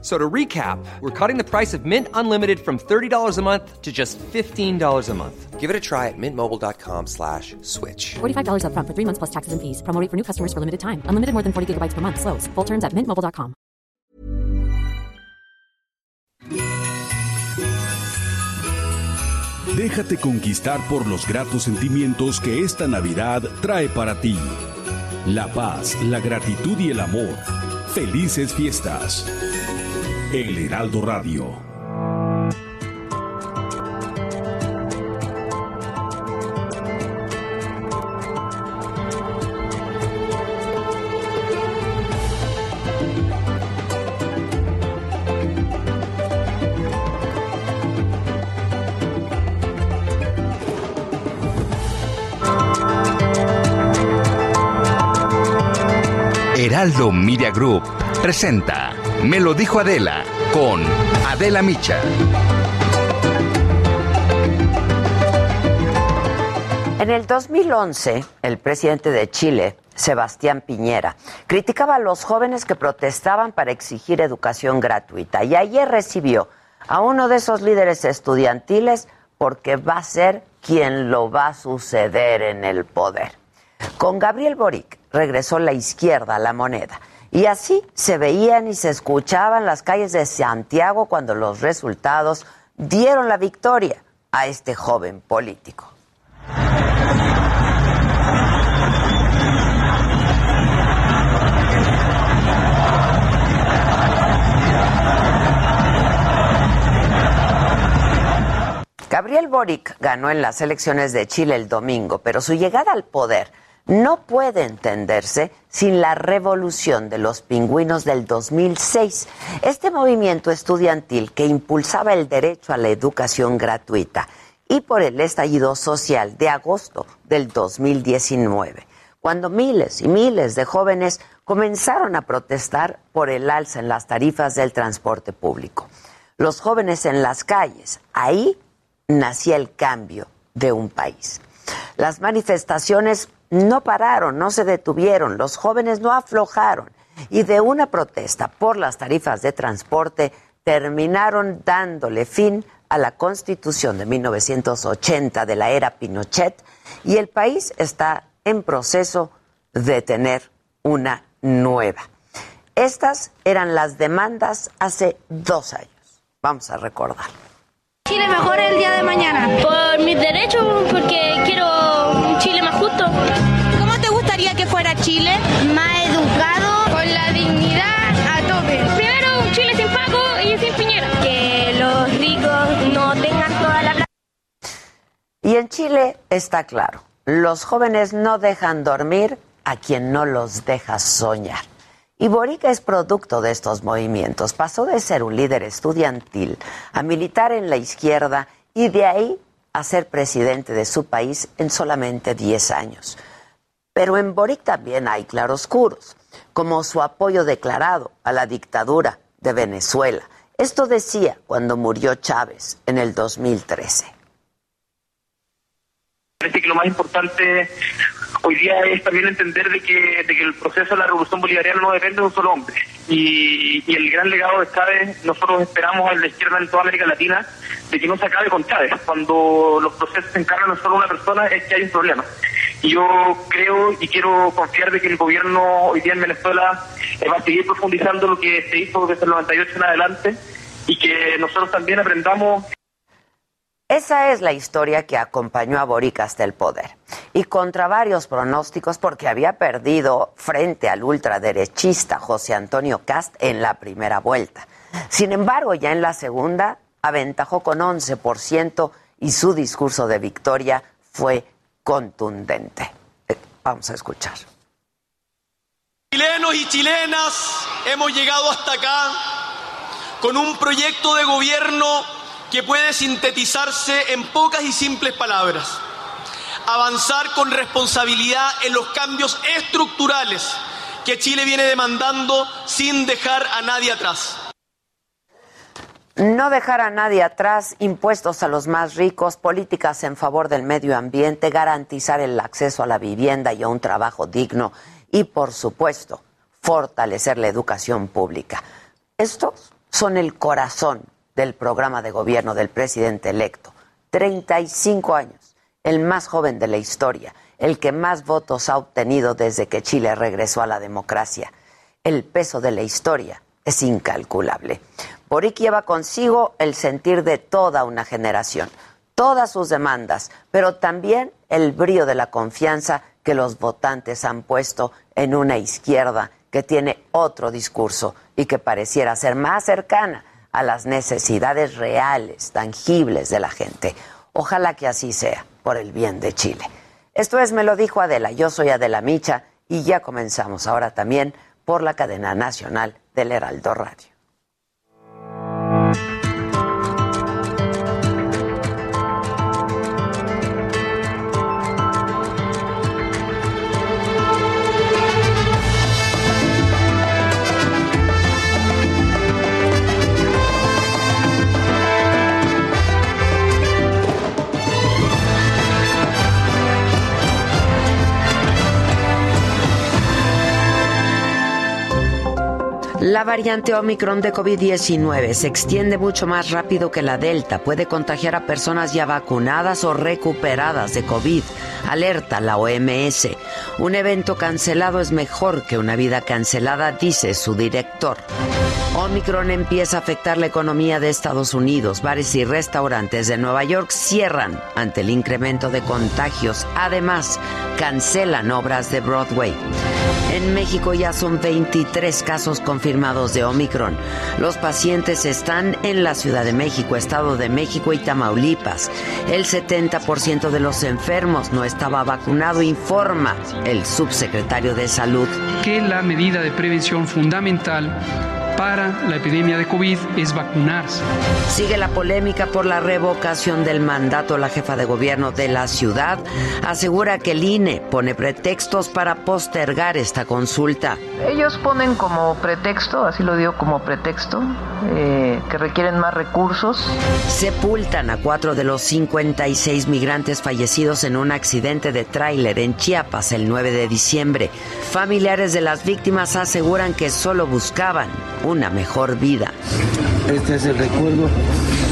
So to recap, we're cutting the price of Mint Unlimited from $30 a month to just $15 a month. Give it a try at mintmobile.com slash switch. $45 upfront for three months plus taxes and fees. Promo rate for new customers for limited time. Unlimited more than 40 gigabytes per month. Slows. Full terms at mintmobile.com. Déjate conquistar por los gratos sentimientos que esta Navidad trae para ti. La paz, la gratitud y el amor. Felices fiestas. El Heraldo Radio. Heraldo Media Group presenta Me lo dijo Adela con Adela Micha. En el 2011, el presidente de Chile, Sebastián Piñera, criticaba a los jóvenes que protestaban para exigir educación gratuita y ayer recibió a uno de esos líderes estudiantiles porque va a ser quien lo va a suceder en el poder. Con Gabriel Boric regresó la izquierda a la moneda. Y así se veían y se escuchaban las calles de Santiago cuando los resultados dieron la victoria a este joven político. Gabriel Boric ganó en las elecciones de Chile el domingo, pero su llegada al poder no puede entenderse sin la revolución de los pingüinos del 2006, este movimiento estudiantil que impulsaba el derecho a la educación gratuita y por el estallido social de agosto del 2019, cuando miles y miles de jóvenes comenzaron a protestar por el alza en las tarifas del transporte público. Los jóvenes en las calles, ahí nacía el cambio de un país. Las manifestaciones no pararon, no se detuvieron, los jóvenes no aflojaron y de una protesta por las tarifas de transporte terminaron dándole fin a la constitución de 1980 de la era Pinochet y el país está en proceso de tener una nueva. Estas eran las demandas hace dos años. Vamos a recordar. Chile mejor el día de mañana. Por mis derechos, porque quiero un Chile más justo. ¿Cómo te gustaría que fuera Chile? Más educado, con la dignidad a tope. Primero un Chile sin Paco y sin Piñera. Que los ricos no tengan toda la plata. Y en Chile está claro, los jóvenes no dejan dormir a quien no los deja soñar. Y Borica es producto de estos movimientos. Pasó de ser un líder estudiantil a militar en la izquierda y de ahí a ser presidente de su país en solamente 10 años. Pero en Boric también hay claroscuros, como su apoyo declarado a la dictadura de Venezuela. Esto decía cuando murió Chávez en el 2013. Parece que lo más importante hoy día es también entender de que, el proceso de la revolución bolivariana no depende de un solo hombre. Y, y el gran legado de Chávez, nosotros esperamos en la izquierda en toda América Latina, de que no se acabe con Chávez. Cuando los procesos se encargan de solo una persona es que hay un problema. Y yo creo y quiero confiar de que el gobierno hoy día en Venezuela eh, va a seguir profundizando lo que se hizo desde el 98 en adelante y que nosotros también aprendamos Esa es la historia que acompañó a Boric hasta el poder. Y contra varios pronósticos, porque había perdido frente al ultraderechista José Antonio Cast en la primera vuelta. Sin embargo, ya en la segunda, aventajó con 11% y su discurso de victoria fue contundente. Eh, Vamos a escuchar. Chilenos y chilenas, hemos llegado hasta acá con un proyecto de gobierno que puede sintetizarse en pocas y simples palabras. Avanzar con responsabilidad en los cambios estructurales que Chile viene demandando sin dejar a nadie atrás. No dejar a nadie atrás, impuestos a los más ricos, políticas en favor del medio ambiente, garantizar el acceso a la vivienda y a un trabajo digno y, por supuesto, fortalecer la educación pública. Estos son el corazón del programa de gobierno del presidente electo. 35 años, el más joven de la historia, el que más votos ha obtenido desde que Chile regresó a la democracia. El peso de la historia es incalculable. Boric lleva consigo el sentir de toda una generación, todas sus demandas, pero también el brío de la confianza que los votantes han puesto en una izquierda que tiene otro discurso y que pareciera ser más cercana a las necesidades reales, tangibles de la gente. Ojalá que así sea, por el bien de Chile. Esto es Me lo dijo Adela, yo soy Adela Micha y ya comenzamos ahora también por la cadena nacional del Heraldo Radio. La variante Omicron de COVID-19 se extiende mucho más rápido que la Delta. Puede contagiar a personas ya vacunadas o recuperadas de COVID. Alerta la OMS. Un evento cancelado es mejor que una vida cancelada, dice su director. Omicron empieza a afectar la economía de Estados Unidos. Bares y restaurantes de Nueva York cierran ante el incremento de contagios. Además, cancelan obras de Broadway. En México ya son 23 casos confirmados de Omicron. Los pacientes están en la Ciudad de México, Estado de México y Tamaulipas. El 70% de los enfermos no estaba vacunado, informa el subsecretario de Salud. Que la medida de prevención fundamental para la epidemia de COVID es vacunarse. Sigue la polémica por la revocación del mandato. La jefa de gobierno de la ciudad asegura que el INE pone pretextos para postergar esta consulta. Ellos ponen como pretexto, así lo digo como pretexto, eh, que requieren más recursos. Sepultan a cuatro de los 56 migrantes fallecidos en un accidente de tráiler en Chiapas el 9 de diciembre. Familiares de las víctimas aseguran que solo buscaban una mejor vida. Este es el recuerdo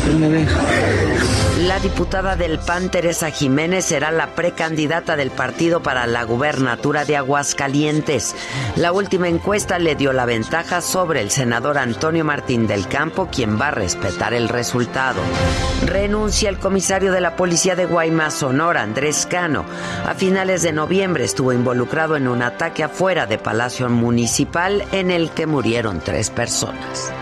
que me deja. La diputada del PAN, Teresa Jiménez, será la precandidata del partido para la gubernatura de Aguascalientes. La última encuesta le dio la ventaja sobre el senador Antonio Martín del Campo, quien va a respetar el resultado. Renuncia el comisario de la policía de Guaymas, Sonora, Andrés Cano. A finales de noviembre estuvo involucrado en un ataque afuera de Palacio Municipal en el que murieron tres personas.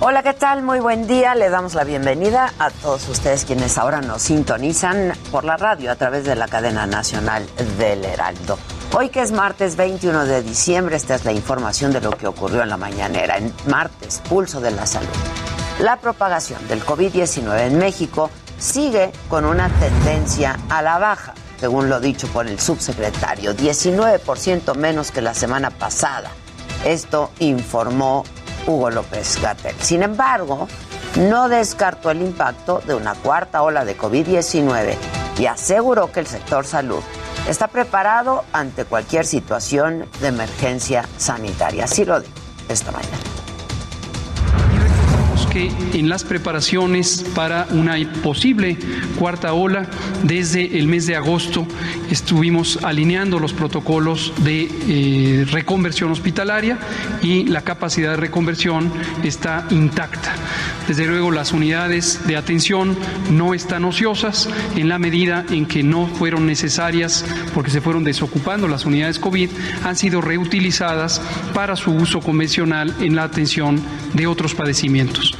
Hola, ¿qué tal? Muy buen día. Le damos la bienvenida a todos ustedes quienes ahora nos sintonizan por la radio a través de la cadena nacional del Heraldo. Hoy que es martes 21 de diciembre, esta es la información de lo que ocurrió en la mañanera. En martes, pulso de la salud. La propagación del COVID-19 en México sigue con una tendencia a la baja, según lo dicho por el subsecretario, 19% menos que la semana pasada. Esto informó Hugo López Gatel. Sin embargo, no descartó el impacto de una cuarta ola de COVID-19 y aseguró que el sector salud está preparado ante cualquier situación de emergencia sanitaria. Así lo dijo esta mañana que en las preparaciones para una posible cuarta ola, desde el mes de agosto estuvimos alineando los protocolos de eh, reconversión hospitalaria y la capacidad de reconversión está intacta. Desde luego las unidades de atención no están ociosas en la medida en que no fueron necesarias porque se fueron desocupando las unidades COVID, han sido reutilizadas para su uso convencional en la atención de otros padecimientos.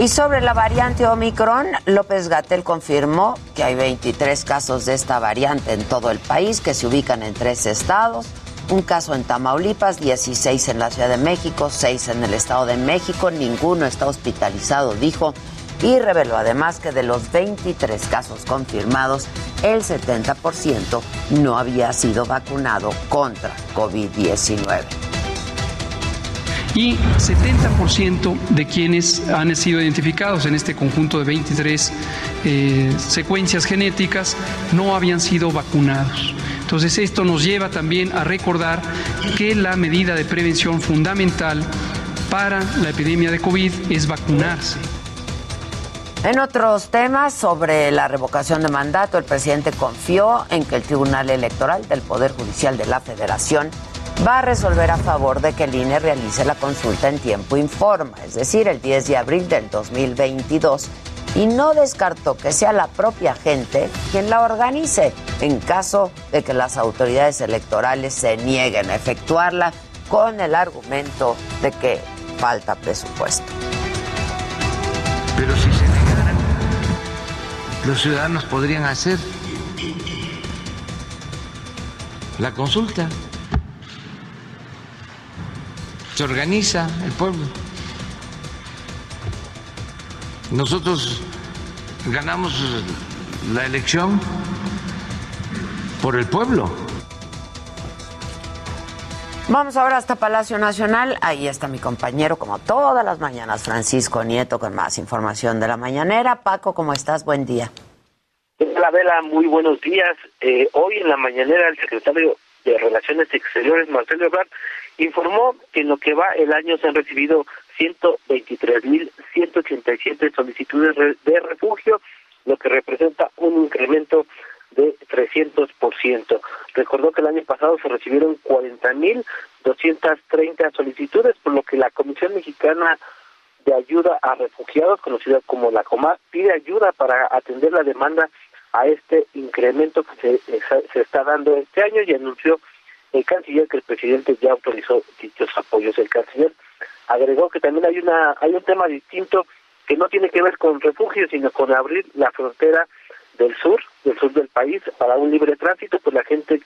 Y sobre la variante Omicron, López Gatel confirmó que hay 23 casos de esta variante en todo el país que se ubican en tres estados. Un caso en Tamaulipas, 16 en la Ciudad de México, 6 en el Estado de México. Ninguno está hospitalizado, dijo. y reveló además que de los 23 casos confirmados, el 70% no había sido vacunado contra COVID-19 y 70% de quienes han sido identificados en este conjunto de 23 eh, secuencias genéticas no habían sido vacunados. Entonces esto nos lleva también a recordar que la medida de prevención fundamental para la epidemia de COVID es vacunarse. En otros temas sobre la revocación de mandato, el presidente confió en que el Tribunal Electoral del Poder Judicial de la Federación va a resolver a favor de que el INE realice la consulta en tiempo informa, es decir, el 10 de abril del 2022, y no descartó que sea la propia gente quien la organice en caso de que las autoridades electorales se nieguen a efectuarla con el argumento de que falta presupuesto. Pero si se negaran, los ciudadanos podrían hacer la consulta se organiza el pueblo. Nosotros ganamos la elección por el pueblo. Vamos ahora hasta Palacio Nacional. Ahí está mi compañero, como todas las mañanas, Francisco Nieto, con más información de la mañanera. Paco, ¿cómo estás? Buen día. Hola, Vela, muy buenos días. Eh, hoy en la mañanera el secretario de Relaciones Exteriores, Marcelo Ebrard, informó que en lo que va el año se han recibido 123.187 solicitudes de refugio, lo que representa un incremento de 300%. Recordó que el año pasado se recibieron 40.230 solicitudes, por lo que la Comisión Mexicana de Ayuda a Refugiados, conocida como la COMA, pide ayuda para atender la demanda a este incremento que se, se está dando este año y anunció el canciller que el presidente ya autorizó dichos apoyos. El canciller agregó que también hay una hay un tema distinto que no tiene que ver con refugio, sino con abrir la frontera del sur, del sur del país, para un libre tránsito, pues la gente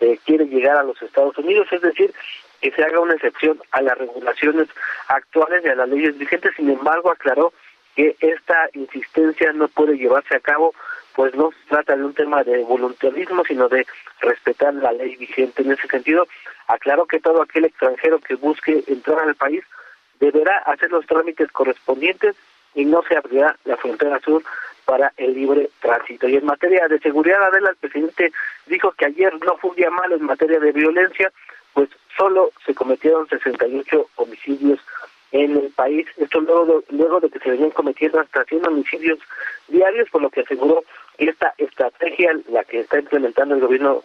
eh, quiere llegar a los Estados Unidos, es decir, que se haga una excepción a las regulaciones actuales y a las leyes vigentes. Sin embargo, aclaró que esta insistencia no puede llevarse a cabo pues no se trata de un tema de voluntarismo, sino de respetar la ley vigente. En ese sentido, aclaro que todo aquel extranjero que busque entrar al país deberá hacer los trámites correspondientes y no se abrirá la frontera sur para el libre tránsito. Y en materia de seguridad, Adela, el presidente dijo que ayer no fue un día malo en materia de violencia, pues solo se cometieron 68 homicidios en el país. Esto luego de, luego de que se venían cometiendo hasta 100 homicidios diarios, por lo que aseguró esta estrategia, la que está implementando el gobierno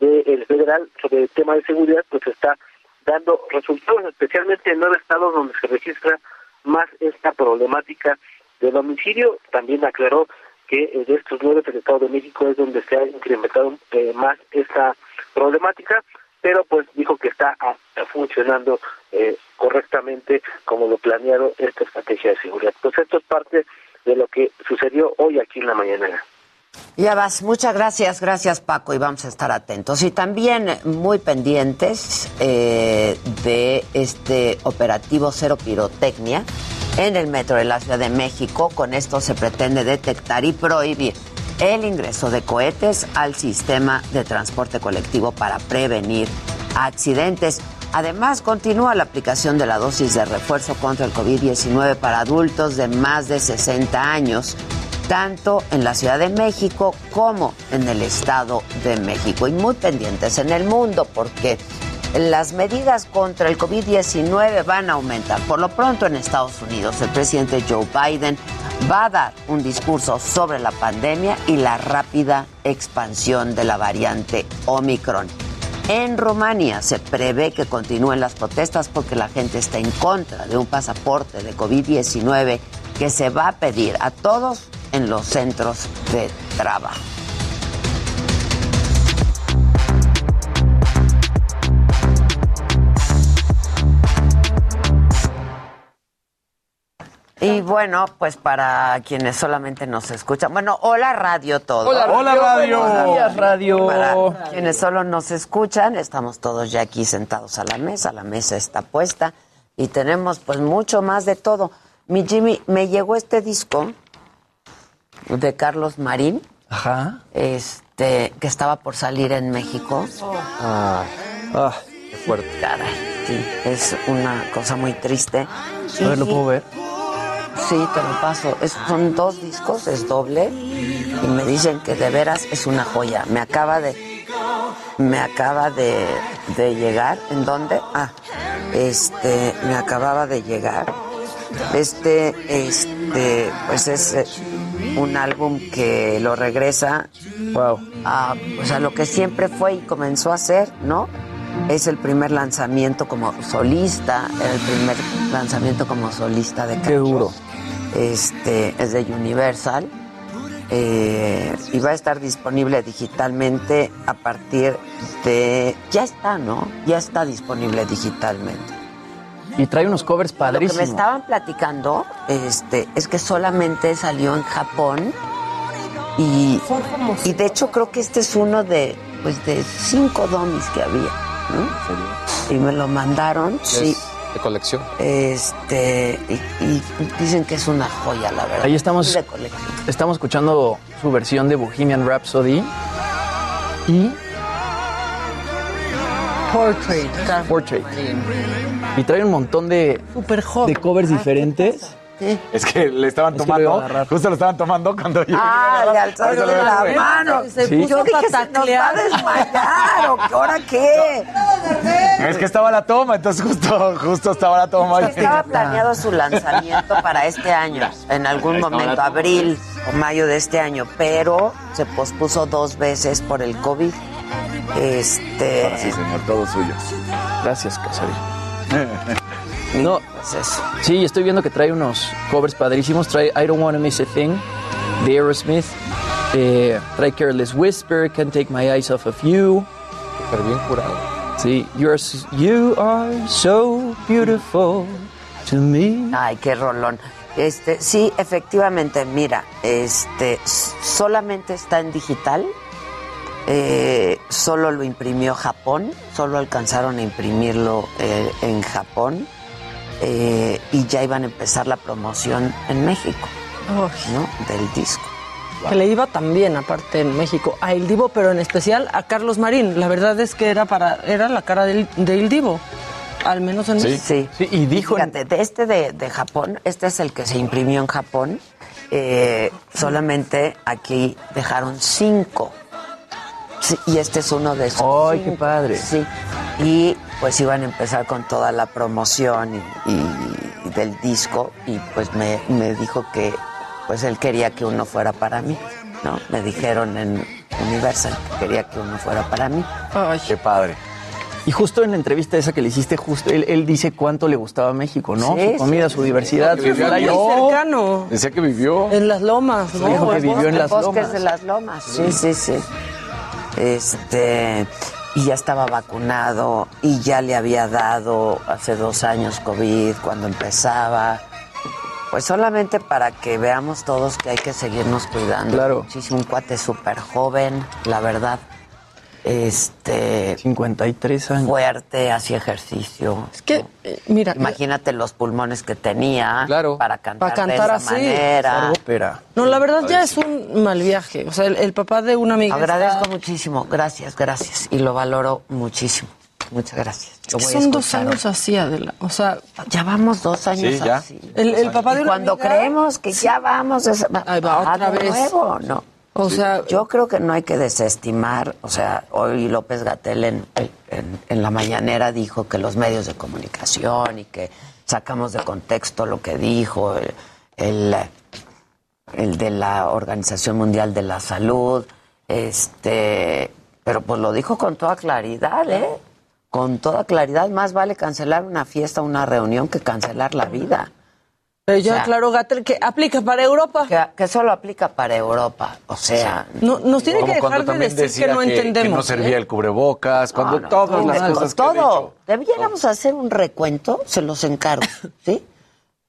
del federal sobre el tema de seguridad, pues está dando resultados, especialmente en nueve estados donde se registra más esta problemática del homicidio. También aclaró que de estos nueve el Estado de México es donde se ha incrementado eh, más esta problemática, pero pues dijo que está funcionando eh, correctamente como lo planeado esta estrategia de seguridad. Pues esto es parte de lo que sucedió hoy aquí en la mañana. Ya vas, muchas gracias, gracias Paco y vamos a estar atentos. Y también muy pendientes eh, de este operativo Cero Pirotecnia en el metro de la Ciudad de México. Con esto se pretende detectar y prohibir el ingreso de cohetes al sistema de transporte colectivo para prevenir accidentes. Además, continúa la aplicación de la dosis de refuerzo contra el COVID-19 para adultos de más de 60 años tanto en la Ciudad de México como en el Estado de México. Y muy pendientes en el mundo porque las medidas contra el COVID-19 van a aumentar. Por lo pronto en Estados Unidos, el presidente Joe Biden va a dar un discurso sobre la pandemia y la rápida expansión de la variante Omicron. En Rumania se prevé que continúen las protestas porque la gente está en contra de un pasaporte de COVID-19 que se va a pedir a todos en los centros de trabajo. Y bueno, pues para quienes solamente nos escuchan, bueno, hola radio todo. Hola, hola radio. Buenos días radio. Para quienes solo nos escuchan, estamos todos ya aquí sentados a la mesa, la mesa está puesta y tenemos pues mucho más de todo. Mi Jimmy, me llegó este disco de Carlos Marín, Ajá. este, que estaba por salir en México. Ah, ah, qué fuerte. Caray, sí, es una cosa muy triste. A ver, ¿lo puedo ver? Sí, te lo paso. Es- son dos discos, es doble. Y me dicen que de veras es una joya. Me acaba de. Me acaba de, de llegar. ¿En dónde? Ah, este. Me acababa de llegar. Este, este, pues es eh, un álbum que lo regresa wow. a, pues a lo que siempre fue y comenzó a hacer, ¿no? Es el primer lanzamiento como solista, el primer lanzamiento como solista de Qué duro. Este, es de Universal. eh, y va a estar disponible digitalmente a partir de. Ya está, ¿no? Ya está disponible digitalmente. Y trae unos covers Lo padrísimos. que me estaban platicando este, es que solamente salió en Japón y, y de hecho creo que este es uno de, pues, de cinco domis que había, ¿no? Y me lo mandaron, sí. De colección. Este, y, y dicen que es una joya, la verdad. Ahí estamos, De colección. estamos escuchando su versión de Bohemian Rhapsody y Portrait. Portrait. Y trae un montón de, Súper joven. de covers diferentes. Es que le estaban Es lo tomando, justo lo estaban tomando cuando yo. Ah, le alzaron lo la veo, mano. Se Sí. puso Yo dije, se nos va a desmayar, ¿o qué? ¿ahora qué? Es que estaba la toma, entonces justo, justo estaba la toma. Estaba planeado su lanzamiento para este año, en algún momento, la abril o mayo de este año, pero se pospuso dos veces por el COVID. Este. Ahora sí, señor, todo suyo. Gracias, Casarín. No, eso. sí, estoy viendo que trae unos covers padrísimos. Trae I Don't Wanna Miss a Thing de Aerosmith. Eh, trae Careless Whisper, Can't Take My Eyes Off of You. Pero bien curado. Sí, you're, you are so beautiful to me. Ay, qué rolón. Este, sí, efectivamente, mira, este, solamente está en digital. eh, solo lo imprimió Japón, solo alcanzaron a imprimirlo eh, en Japón eh, y ya iban a empezar la promoción en México, Uy, ¿no? Del disco. Que le iba también, aparte en México, a El Divo, pero en especial a Carlos Marín. La verdad es que era para era la cara del, de El Divo, al menos en México. Sí. Sí, y dijo Fíjate, de este de, de Japón, este es el que se imprimió en Japón. eh, solamente aquí dejaron cinco. Sí, y este es uno de esos. ¡Ay, qué padre! Sí. Y pues iban a empezar con toda la promoción y, y- y del disco. Y pues me, me dijo que pues él quería que uno fuera para mí. ¿no? Me dijeron en Universal que quería que uno fuera para mí. Ay, Qué padre. Y justo en la entrevista esa que le hiciste, justo él, él dice cuánto le gustaba México, ¿no? Sí, su comida, su diversidad, sí. sus Vivió playas. muy cercano. Decía que vivió. En las lomas, ¿no? Dijo que Los vivió en las bosques lomas. de las lomas. Sí, sí, sí. Este, y ya estaba vacunado y ya le había dado hace dos años COVID cuando empezaba. Pues solamente para que veamos todos que hay que seguirnos cuidando. Claro. Muchísimo, un cuate súper joven, la verdad. Este, 53 años. fuerte, hacía ejercicio. Es que, eh, mira, Imagínate los pulmones que tenía Claro. para cantar, Para cantar de así, esa manera. ópera. no, la verdad ya es un mal viaje. O sea, el, el papá de una amiga. Agradezco está- muchísimo, gracias, gracias. Y lo valoro muchísimo. Muchas gracias. Que a son dos años así, Adela. O sea, Ya vamos dos años Sí, ya. así. el, el papá de Y una cuando amiga- creemos que ya vamos, es, Ahí va, otra de vez. nuevo, no. O sea, Yo creo que no hay que desestimar, o sea, hoy López Gatel en, en- en la mañanera dijo que los medios de comunicación y que sacamos de contexto lo que dijo el, el, el de la Organización Mundial de la Salud, este, pero pues lo dijo con toda claridad, ¿eh? Con toda claridad, más vale cancelar una fiesta, una reunión que cancelar la vida. Pero ya o sea, aclaró Gatel que aplica para Europa. Que, que solo aplica para Europa, o sea, No, nos tiene que dejar de también decir que no entendemos. que no servía ¿eh? el cubrebocas, cuando No, no, todas las cosas que todo. Debiéramos hacer un recuento, se los encargo, ¿sí?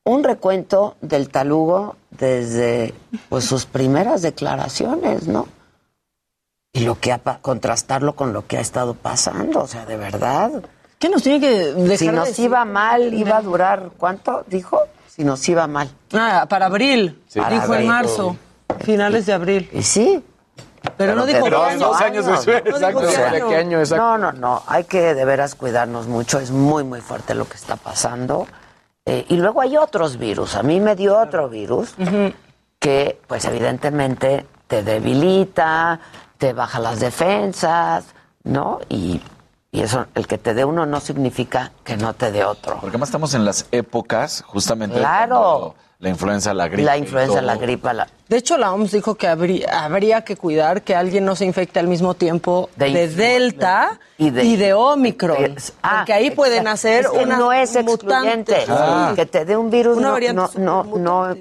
Un recuento del talugo desde pues sus primeras declaraciones, ¿no? Y lo que ha contrastarlo con lo que ha estado pasando, o sea, de verdad. ¿Qué nos tiene que dejar Si de nos decir? iba mal, iba a durar, ¿cuánto dijo? Si nos iba mal. Ah, para abril, Para dijo en marzo. Finales de abril. Y sí. Pero, no dijo año. años No exacto. ¿De año. exacto? No, no, no. Hay que de veras cuidarnos mucho. Es muy, muy fuerte lo que está pasando. Eh, y luego hay otros virus. A mí me dio otro virus que, pues, evidentemente te debilita, te baja las defensas, ¿no? Y, y eso, el que te dé uno no significa que no te dé otro. Porque además estamos en las épocas justamente Claro. la influenza, la gripe. La y influenza, la gripa, la, De hecho, la OMS dijo que habría, habría que cuidar que alguien no se infecte al mismo tiempo De Delta y y de- de, Omicron. de- ah, porque ahí pueden hacer Es que una no es excluyente. mutante. Que te dé un virus no, no, no, no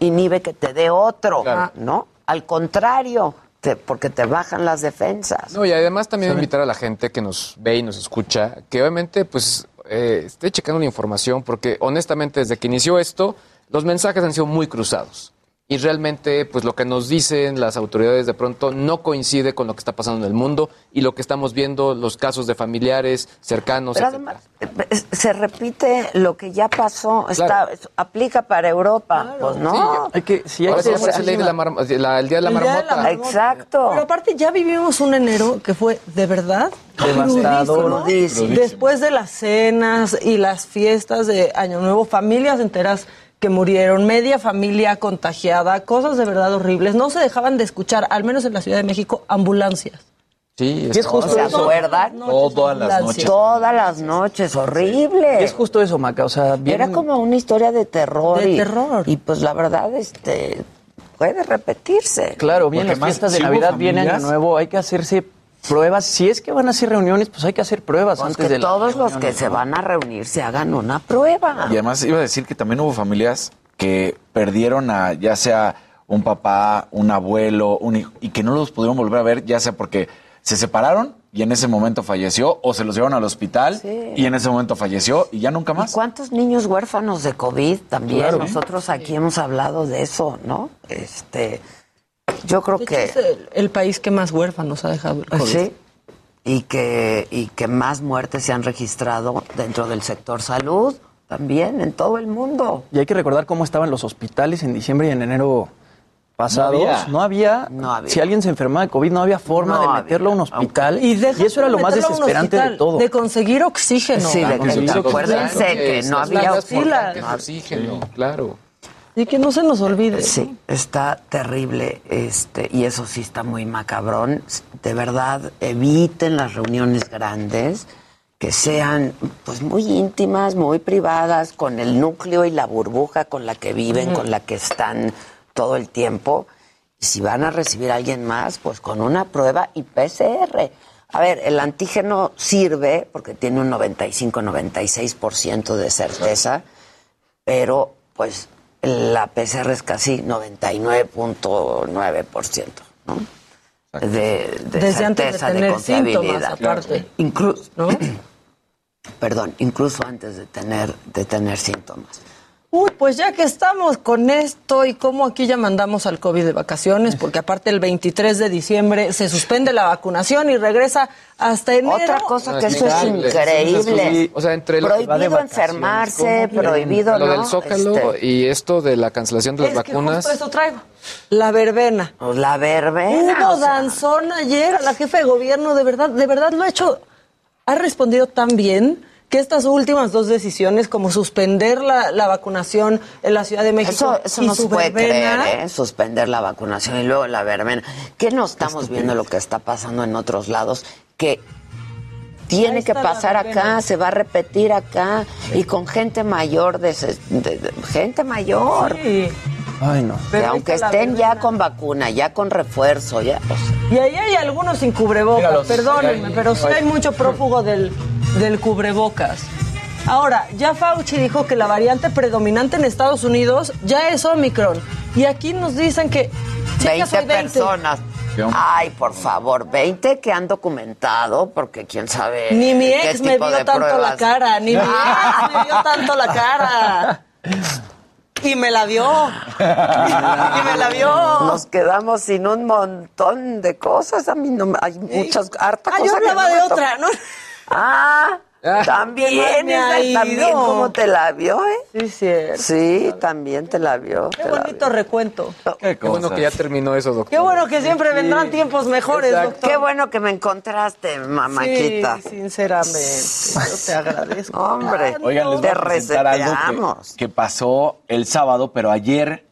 inhibe que te dé otro, ¿no? Al contrario, te- porque te bajan las defensas. No, y además también invitar a la gente que nos ve y nos escucha, que obviamente pues eh, esté checando la información, porque honestamente desde que inició esto, los mensajes han sido muy cruzados. Y realmente, pues lo que nos dicen las autoridades de pronto no coincide con lo que está pasando en el mundo y lo que estamos viendo, los casos de familiares cercanos. Pero además, eh, se repite lo que ya pasó, está, Claro. es- aplica para Europa, pues no. Hay que, sí, hay Ahora que sí, es el, ley de la marmo- la- el día de la El día de la marmota. Exacto. Pero aparte ya vivimos un enero que fue de verdad Devastador. Después de las cenas y las fiestas de Año Nuevo, familias enteras que murieron, media familia contagiada, cosas de verdad horribles. No se dejaban de escuchar, al menos en la Ciudad de México, ambulancias. Sí, Y es justo ¿Se eso. acuerdan? Todas las noches. Todas las noches, horrible. Es justo eso, Maca. O sea, bien, Era como una historia de terror. De y, terror. Y pues la verdad, este, puede repetirse. Claro, bien, Porque las fiestas de si Navidad, viene Año familias- Nuevo, hay que hacerse pruebas. Si es que van a hacer reuniones, pues hay que hacer pruebas Pues antes que de la todos los que ¿no? se van a reunir se hagan una prueba. Y además iba a decir que también hubo familias que perdieron a ya sea un papá, un abuelo, un hijo, y que no los pudieron volver a ver, ya sea porque se separaron y en ese momento falleció, o se los llevaron al hospital Sí. y en ese momento falleció y ya nunca ¿Y más. cuántos niños huérfanos de COVID también? Claro. Nosotros aquí hemos hablado de eso, ¿no? Este, yo creo De hecho, que es el, el país que más huérfanos ha dejado el COVID. sí y que y que más muertes se han registrado dentro del sector salud también en todo el mundo. Y hay que recordar cómo estaban los hospitales en diciembre y en enero pasados. había. No había. No había. Si alguien se enfermaba de COVID, no había forma No de había. meterlo a un hospital. Y, eso era lo más desesperante de todo. De conseguir oxígeno. Sí, de que conseguir acuérdense Claro, que no había oxígeno, claro. Y que no se nos olvide. Sí, está terrible, este, y eso sí está muy macabrón. De verdad, eviten las reuniones grandes, que sean pues muy íntimas, muy privadas, con el núcleo y la burbuja con la que viven, con la que están todo el tiempo. Y si van a recibir a alguien más, pues con una prueba y PCR. A ver, el antígeno sirve porque tiene un 95-96% de certeza, pero pues la PCR es casi 99.9%, ¿no? De, de Desde antes de certeza, tener confiabilidad. síntomas, aparte. Incluso, ¿No? perdón, incluso antes de tener, de tener síntomas. Uy, pues ya que estamos con esto y como aquí ya mandamos al COVID de vacaciones, porque aparte el 23 de diciembre se suspende la vacunación y regresa hasta enero. Otra cosa que eso es increíble. O sea, entre que prohibido enfermarse, ¿cómo? prohibido Lo ¿no? del Zócalo Este, y esto de la cancelación de las es que vacunas. justo eso traigo. La verbena. pues, la verbena. Hubo o sea, danzón ayer a la jefa de gobierno, de verdad, de verdad lo ha hecho, ha respondido tan bien que estas últimas dos decisiones, como suspender la, la vacunación en la Ciudad de México Eso, eso y no su se puede verbena, creer, ¿eh? Suspender la vacunación y luego la verbena. ¿Qué no estamos viendo lo que está pasando en otros lados? Que tiene que pasar acá, se va a repetir acá y con gente mayor, de, ses- de- de- gente mayor. Sí. Ay, no. Pero aunque estén ya con vacuna, ya con refuerzo, ya. o sea, Y ahí hay algunos sin cubrebocas, Míralos. perdónenme, Ahí, pero sí ahí. hay mucho prófugo del, del cubrebocas. Ahora, ya Fauci dijo que la variante predominante en Estados Unidos ya es Omicron. Y aquí nos dicen que... sí, ya 20 soy 20. personas. Ay, por favor, 20 que han documentado, porque quién sabe. Ni mi qué ex me tipo vio de tanto la cara, ni mi ex me vio tanto la cara. Y me la vio. Y me la vio. Nos quedamos sin un montón de cosas. A mí no me- hay muchas, harta Ah, yo cosa que hablaba no de me otra. ¿no? Ah, También, ¿Qué me ha esa también, ido? ¿cómo te la vio, eh? Sí, cierto. Sí, también te la vio. Qué bonito recuento. Qué bueno que ya terminó eso, doctor. Qué bueno que siempre vendrán tiempos mejores, Exacto. doctor. Qué bueno que me encontraste, mamáquita. Sí, sinceramente. Yo te agradezco. Hombre, Oigan, les voy te a presentar algo que, que pasó el sábado, pero ayer.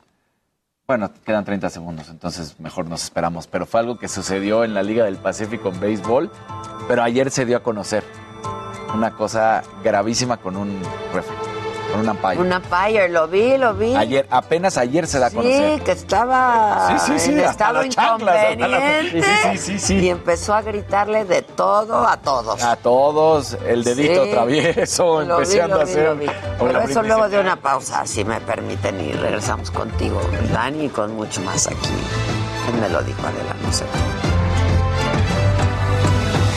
Bueno, quedan 30 segundos, entonces mejor nos esperamos. Pero fue algo que sucedió en la Liga del Pacífico en béisbol, pero ayer se dio a conocer. Una cosa gravísima con un referee, con un umpire. Un umpire, lo vi, lo vi. Ayer, apenas ayer se da a Sí, conocer. que estaba Sí, sí, sí, en estado hasta la- inconveniente. Sí, sí, sí, sí. Y empezó a gritarle de todo a todos. A todos, el dedito Sí. travieso, Lo vi, empezando lo a vi, hacer. lo vi. Oye, Pero eso luego de una pausa, si me permiten, y regresamos contigo, Dani, y con mucho más aquí. Me lo dijo Adela, no sé.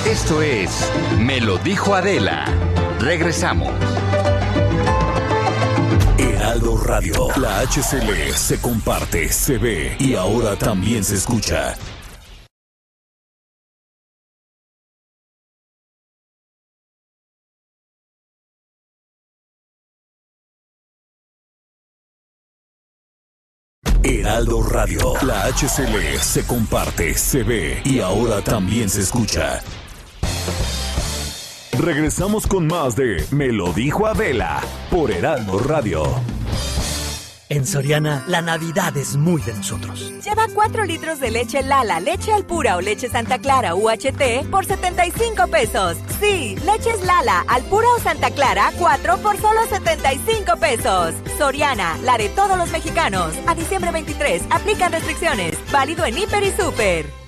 Esto es Me lo dijo Adela. Regresamos. Heraldo Radio. La HCL se comparte, se ve y ahora también se escucha. Heraldo Radio. La HCL se comparte, se ve y ahora también se escucha. Regresamos con más de Me lo dijo Adela por Heraldo Radio. En Soriana, la Navidad es muy de nosotros. Lleva 4 litros de leche Lala, leche Alpura o leche Santa Clara UHT por 75 pesos. Sí, leches Lala, Alpura o Santa Clara, 4 por solo 75 pesos. Soriana, la de todos los mexicanos. A diciembre 23, aplican restricciones. Válido en Hiper y Super.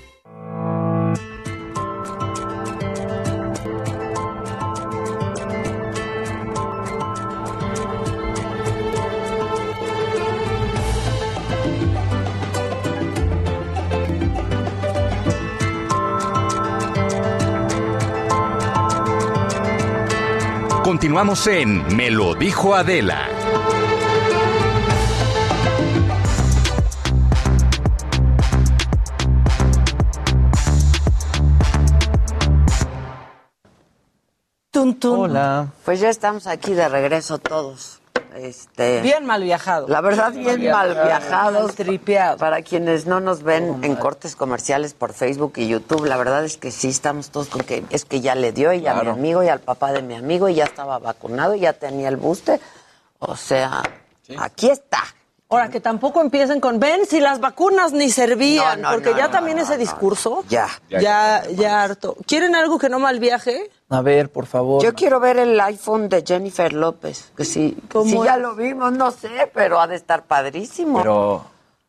Continuamos en Me lo dijo Adela. Hola. Pues ya estamos aquí de regreso todos. Este, Bien mal viajados. La verdad, bien mal viajados. Tripeados. Para quienes no nos ven en cortes comerciales por Facebook y YouTube, la verdad es que sí estamos todos con que es que ya le dio y a mi Claro. amigo y al papá de mi amigo y ya estaba vacunado y ya tenía el booster. O sea, aquí está. Ahora, que tampoco empiecen con, ven, si las vacunas ni servían, No, no, porque no, ya no, también no, ese no. discurso, Ya. ya, ya harto. ¿Quieren algo que no mal viaje? A ver, por favor. Yo quiero ver el iPhone de Jennifer López, que sí, ¿Cómo sí ya lo vimos, no sé, pero ha de estar padrísimo. Pero,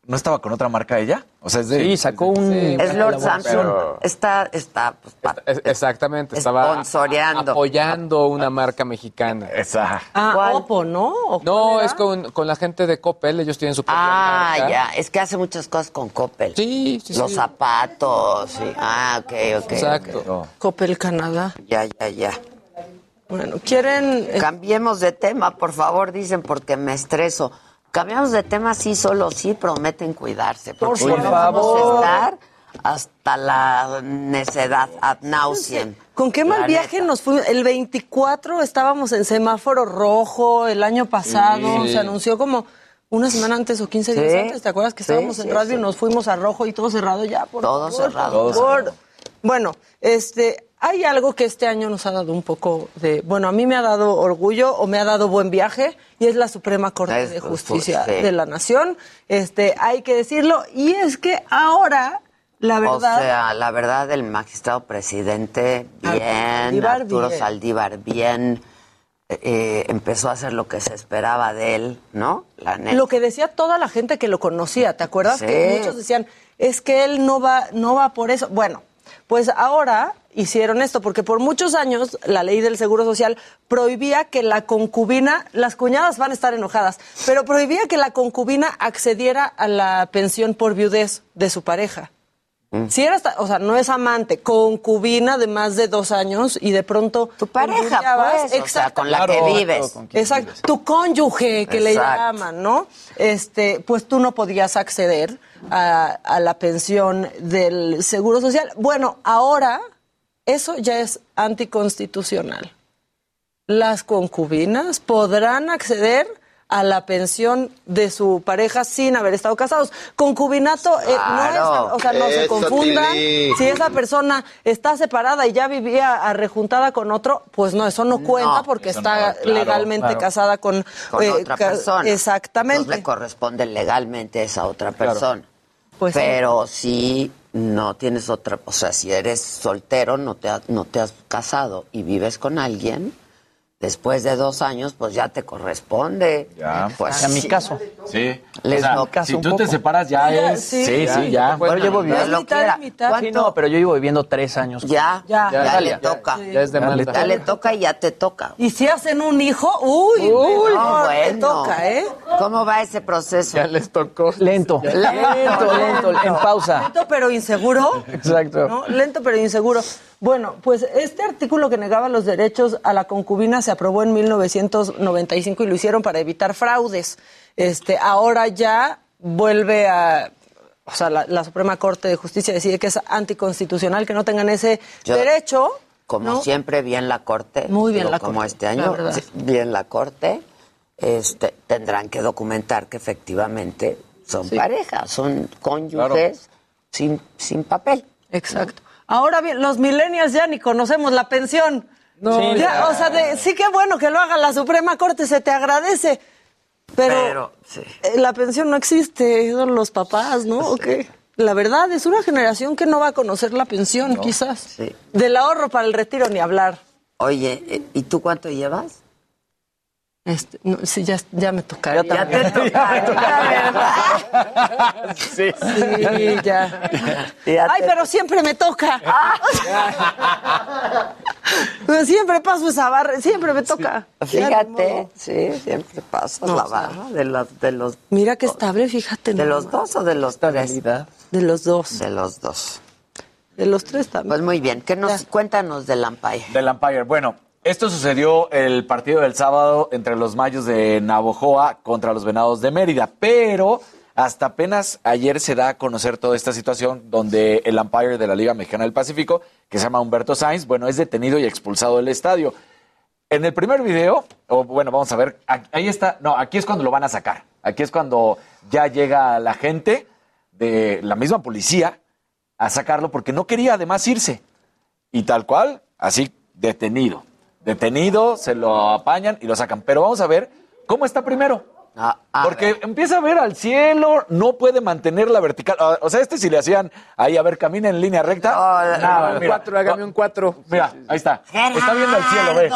¿no estaba con otra marca ella? O sea, es de. Sí, sacó un. es Lord. Samsung. Está, está, pues, pa- Es- Exactamente, estaba Sponsoreando. apoyando una marca mexicana. Esa. Ah, ¿Cuál? Oppo, ¿no? ¿O cuál No, era? es con, con la gente de Coppel, ellos tienen su propia Ah, marca. ya, es que hace muchas cosas con Coppel. Sí, sí, Los sí. zapatos, sí. Ah, ok, ok. Exacto. ok. Coppel Canadá. Ya, ya, ya. Bueno, ¿quieren...? eh, Cambiemos de tema, por favor, dicen, porque me estreso. Cambiamos de tema, sí, solo sí, prometen cuidarse. Por favor. vamos a estar hasta la necedad, ad nauseam. ¿Con qué mal La viaje neta. nos fuimos? El 24 estábamos en semáforo rojo el año pasado. Sí. Se anunció como una semana antes o 15 días Sí. antes. ¿Te acuerdas que Sí, estábamos sí, en radio sí. y nos fuimos a rojo y todo cerrado ya? Por Todo favor, cerrado. por favor. Bueno, este, hay algo que este año nos ha dado un poco de, bueno, a mí me ha dado orgullo o me ha dado buen viaje y es la Suprema Corte de Justicia sí. de la Nación. Este, hay que decirlo y es que ahora la verdad O sea, la verdad, el magistrado presidente, bien, Saldívar, Arturo bien. Saldívar, bien, eh, empezó a hacer lo que se esperaba de él, ¿no? La neta. Lo que decía toda la gente que lo conocía, ¿te acuerdas? Sí. Que muchos decían, es que él no va, no va por eso. Bueno, pues ahora hicieron esto, porque por muchos años la ley del Seguro Social prohibía que la concubina, las cuñadas van a estar enojadas, pero prohibía que la concubina accediera a la pensión por viudez de su pareja. Mm. Si era, hasta- o sea, no es amante, concubina de más de dos años y de pronto... Tu pareja, pues, o sea, con la que vives. Exacto, tu cónyuge que le Exacto. llaman, ¿no? Este, pues tú no podías acceder a, a la pensión del Seguro Social. Bueno, ahora eso ya es anticonstitucional. las concubinas podrán acceder a la pensión de su pareja sin haber estado casados. Concubinato eh, no es, o sea, no se confundan. Tilín. Si esa persona está separada y ya vivía arrejuntada con otro, pues no, eso no cuenta porque está no, claro, legalmente claro. casada con, Con eh, otra persona. Exactamente. No le corresponde legalmente a esa otra persona. Pues sí. Pero si no tienes otra, o sea, si eres soltero, no te, ha- no te has casado y vives con alguien, después de dos años, pues ya te corresponde. Ya. Pues En mi caso. Sí. Les o sea, si un tú te separas ya es... sí. Sí, Ya, sí, ya. Bueno, llevo Es viviendo... lo que era. Sí, no, pero yo llevo viviendo tres años. Ya, ya, Ya. ya, Ya, le toca. ya es de Ya le Malta. Ya le toca y ya te toca. Y si hacen un hijo, uy, Uy, no, no, te bueno. toca, ¿eh? ¿Cómo va ese proceso? Ya les tocó. Lento. Lento, Lento, lento, en pausa. Lento pero inseguro. Exacto. ¿no? Lento pero inseguro. Bueno, pues este artículo que negaba los derechos a la concubina se aprobó en 1995 y lo hicieron para evitar fraudes. Este, ahora ya vuelve a o sea, la, la Suprema Corte de Justicia decide que es anticonstitucional que no tengan ese Yo- derecho. Como ¿no? siempre, bien la Corte. Muy bien digo, la Como Corte, este la año, sí, bien la Corte. Este, tendrán que documentar que efectivamente son parejas, son cónyuges sin, sin papel. Exacto. Ahora bien, los millennials ya ni conocemos la pensión. No, Ya, ya. O sea, de- sí que bueno que lo haga la Suprema Corte, se te agradece. Pero, Pero, sí. eh, la pensión no existe, son los papás, ¿no? ¿O qué? La verdad, es una generación que no va a conocer la pensión, quizás. Sí. Del ahorro para el retiro ni hablar. Oye, eh, ¿y tú cuánto llevas? Este, no, sí, ya, ya me tocaría. Ya te toca, ¿verdad? Sí. Sí, ya. Ya Ay, pero siempre me toca. Siempre paso esa barra, siempre me toca. Fíjate, sí, siempre pasas No, la o sea, barra de los, de los, Mira qué estable, fíjate. de los dos o de los tres. De los dos. De los dos. De los tres también. Pues muy bien, ¿qué nos, cuéntanos del Empire. Del Empire. Bueno, esto sucedió el partido del sábado entre los Mayos de Navojoa contra los Venados de Mérida, pero hasta apenas ayer se da a conocer toda esta situación donde el Empire de la Liga Mexicana del Pacífico, que se llama Humberto Sainz, bueno, es detenido y expulsado del estadio. En el primer video, o bueno, vamos a ver, ahí está, no, aquí es cuando lo van a sacar. Aquí es cuando ya llega la gente de la misma policía a sacarlo porque no quería además irse. Y tal cual, así, detenido. Detenido, se lo apañan y lo sacan. Pero vamos a ver cómo está primero. Ah, a Porque empieza a ver al cielo, no puede mantener la vertical. Ah, O sea, este si le hacían ahí, a ver, camina en línea recta. Nada, mira. cuatro, hágame un cuatro. Mira, ahí está. Está viendo el cielo, ve.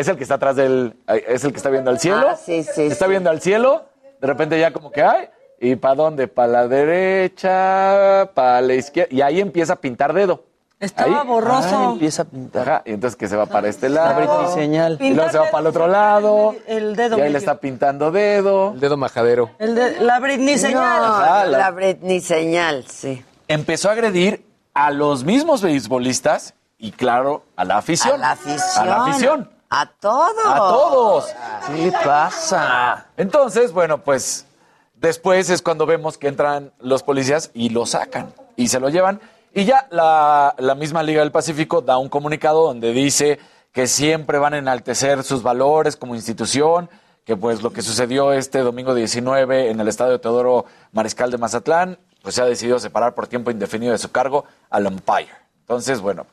Es el que está atrás del. Es el que está viendo al cielo. Ah, sí, sí, Está sí. viendo al cielo. De repente ya como que hay. ¿Y para dónde? Para la derecha, para la izquierda. Y ahí empieza a pintar dedo. Estaba Ahí. borroso. Ah, empieza a pintar. Ajá, y entonces que se va para este La lado. Britney señal. Y luego se va para el otro lado. El dedo Y ahí le está pintando dedo. El dedo majadero. El de, la Britney señal. Ajá, No, la- la Britney señal, sí. Empezó a agredir a los mismos beisbolistas y, claro, a la afición. A la afición. A la afición. A todos. A todos. ¿Qué le pasa? Entonces, bueno, pues después es cuando vemos que entran los policías y lo sacan y se lo llevan. Y ya la, la misma Liga del Pacífico da un comunicado donde dice que siempre van a enaltecer sus valores como institución, que pues lo que sucedió este domingo 19 en el estadio Teodoro Mariscal de Mazatlán, pues se ha decidido separar por tiempo indefinido de su cargo al Empire. Entonces, bueno,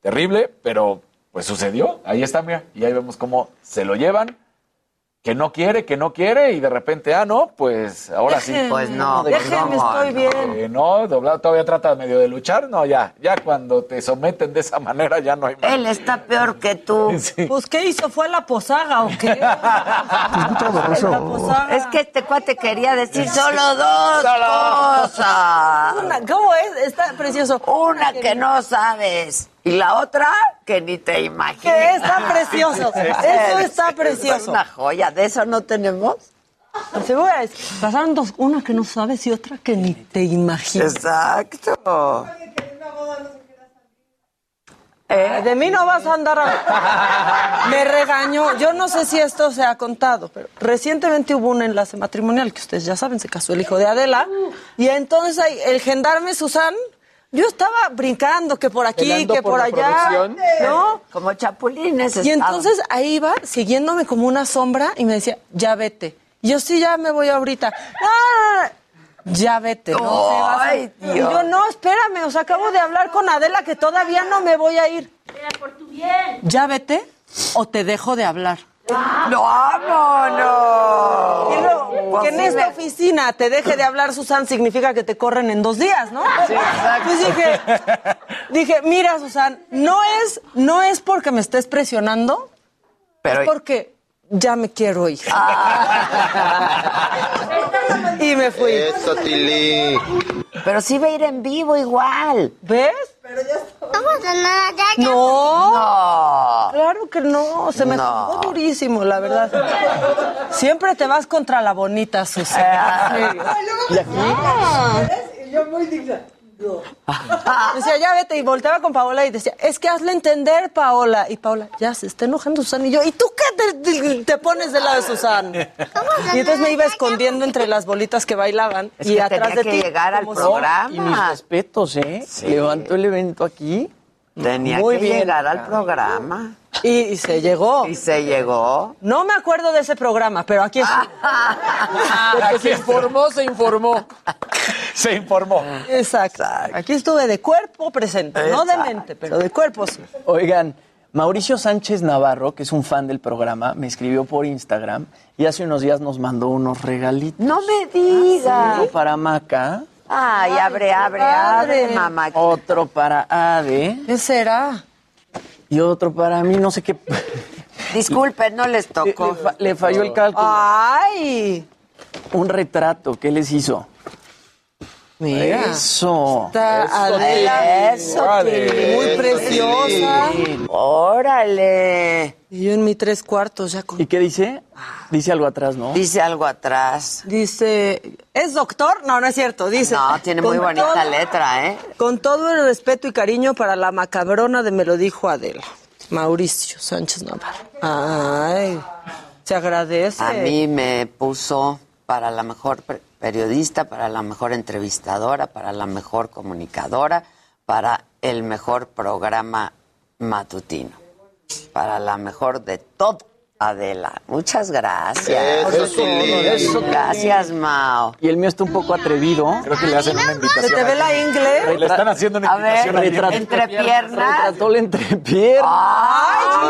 terrible, pero pues sucedió. Ahí está, mira, y ahí vemos cómo se lo llevan que no quiere, que no quiere, y de repente, ah, no, pues ahora sí. Pues no, Déjenme, ¿cómo estoy no? bien. Eh, no, doblado todavía trata medio de luchar, no, ya, ya cuando te someten de esa manera ya no hay más. Él está peor que tú. Sí. Pues, ¿qué hizo? ¿Fue a la posaga o qué? La posaga. Es que este cuate quería decir solo dos cosas. Una, ¿Cómo es? Está precioso. Una que no sabes y la otra que ni te imaginas. Que está precioso. Eso está precioso. Es una joya. ¿De eso no tenemos? Te voy a decir, pasaron dos, una que no sabes y otra que ni te imaginas. Exacto. Eh, De mí no vas a andar a... Me regañó. Yo no sé si esto se ha contado, pero recientemente hubo un enlace matrimonial que ustedes ya saben, se casó el hijo de Adela. Y entonces ahí, el gendarme Susan Yo estaba brincando que por aquí, Velando que por por, allá, producción. ¿no? Como chapulines. Y entonces ahí iba siguiéndome como una sombra y me decía, ya vete. Y yo sí, ya me voy ahorita. ¡Ah! Ya vete, no te vas a- Ay, Y Dios. yo, no, espérame, o sea, acabo de hablar con Adela que todavía no me voy a ir. Ya vete o te dejo de hablar. ¡No, vámonos! Y luego, que en esta oficina te deje de hablar, Susan, significa que te corren en dos días, ¿no? Sí, exacto. Entonces dije, dije, mira, Susan, no es, no es porque me estés presionando, Pero- es porque ya me quiero ir. y me fui. Eso, Tili. Pero sí va a ir en vivo igual. ¿Ves? No. No. Claro que no, se me No. jugó durísimo, la verdad. Siempre te vas contra la bonita, Susan. ¿Y aquí? Y yo muy digna. Decía, ya vete, y volteaba con Paola y decía, es que hazle entender, Paola. Y Paola, ya se está enojando Susana. Y yo, ¿y tú qué te, te- te pones del lado de Susana? Y entonces me iba escondiendo entre las bolitas que bailaban Es y que atrás tenía de que ti. llegar al programa. Y mis respetos, ¿eh? Levantó el evento aquí. Tenía Muy que bien. llegar al programa. Y, y se llegó. Y se llegó. No me acuerdo de ese programa, pero aquí estoy. Porque se informó, se informó. Se informó. Exacto. Aquí estuve de cuerpo presente, no de mente, pero de cuerpo sí. Oigan, Mauricio Sánchez Navarro, que es un fan del programa, me escribió por Instagram y hace unos días nos mandó unos regalitos. No me digas. Uno para Maca. Ay, abre, abre, abre, mamá. Otro para Ade. ¿Qué será? Y otro para mí, no sé qué. Disculpen, no les Le, tocó. le fa- le falló el cálculo. ¡Ay! Un retrato, ¿qué les hizo? Mira. Eso. Está Adela, Eso. Tili. muy preciosa. Órale. Y yo en mi tres cuartos ya con... ¿Y qué dice? Dice algo atrás, ¿no? Dice algo atrás. Dice, ¿es doctor? No, no es cierto. Dice. No, tiene muy "Con bonita todo- letra, ¿eh? Con todo el respeto y cariño para la macabrona de Me lo dijo Adela. Mauricio Sánchez Navarro. Ay, se agradece. A mí me puso para la mejor periodista, para la mejor entrevistadora, para la mejor comunicadora, para el mejor programa matutino, para la mejor de todo. Adela, muchas gracias. Eso. Eso. Gracias, Mao. Y el mío está un poco atrevido. Creo que le hacen una ¿Se invitación. te ve la ingle? Le están haciendo una A ver, invitación. a alguien. entre piernas. Retrató la entrepierna. ¡Ay,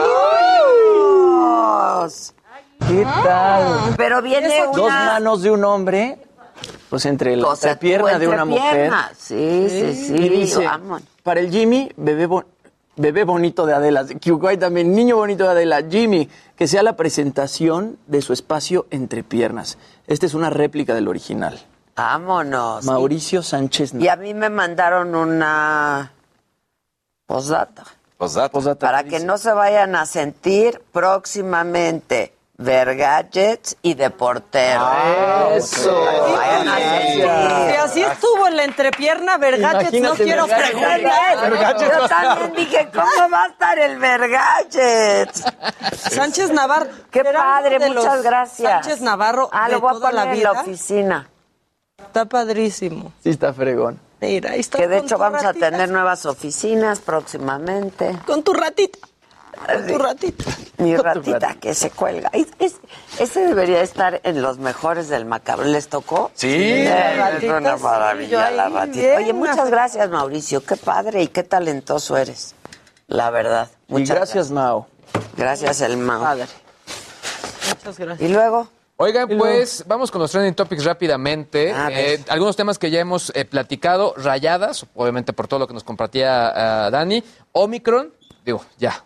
Dios! ¿Qué tal? Pero viene una... Dos manos de un hombre, pues entre la O sea, entrepierna tu de una mujer. Sí, sí, sí. Y dice, vamos. para el Jimmy, bebé, bo- bebé bonito de Adela. Kiukwai también, niño bonito de Adela. Jimmy, que sea la presentación de su espacio entre piernas. Esta es una réplica del original. Vámonos. Mauricio Sánchez. Y a mí me mandaron una posdata. Posdata. Posdata, Para ¿qué que dice? no se vayan a sentir próximamente Vergadgets y de portero. Eso. Vayan a Si sentir. así estuvo en la entrepierna, Vergachets, no quiero preguntar. Yo también dije, ¿cómo va a estar el Vergadgets? Sánchez Navarro. Qué padre, muchas gracias. Sánchez Navarro Ah, de lo voy a poner la en la oficina. Está padrísimo. Sí, está fregón. Mira, ahí está. Que de hecho vamos a tener nuevas oficinas próximamente. Con tu ratita. Con tu ratita. Mi ratita ratita. que se cuelga. Es- es- ese debería estar en los mejores del macabro. ¿Les tocó? Sí. Es una maravilla la ratita. bien, Oye, muchas gracias, Mauricio. Qué padre y qué talentoso eres. La verdad. Y Muchas gracias, Mao. Gracias, el Mao. Padre. Muchas gracias. Y luego, Oigan, pues vamos con los trending topics rápidamente. A ver. Eh, algunos temas que ya hemos eh, platicado, rayadas, obviamente por todo lo que nos compartía ah, Dani. Omicron, digo, ya.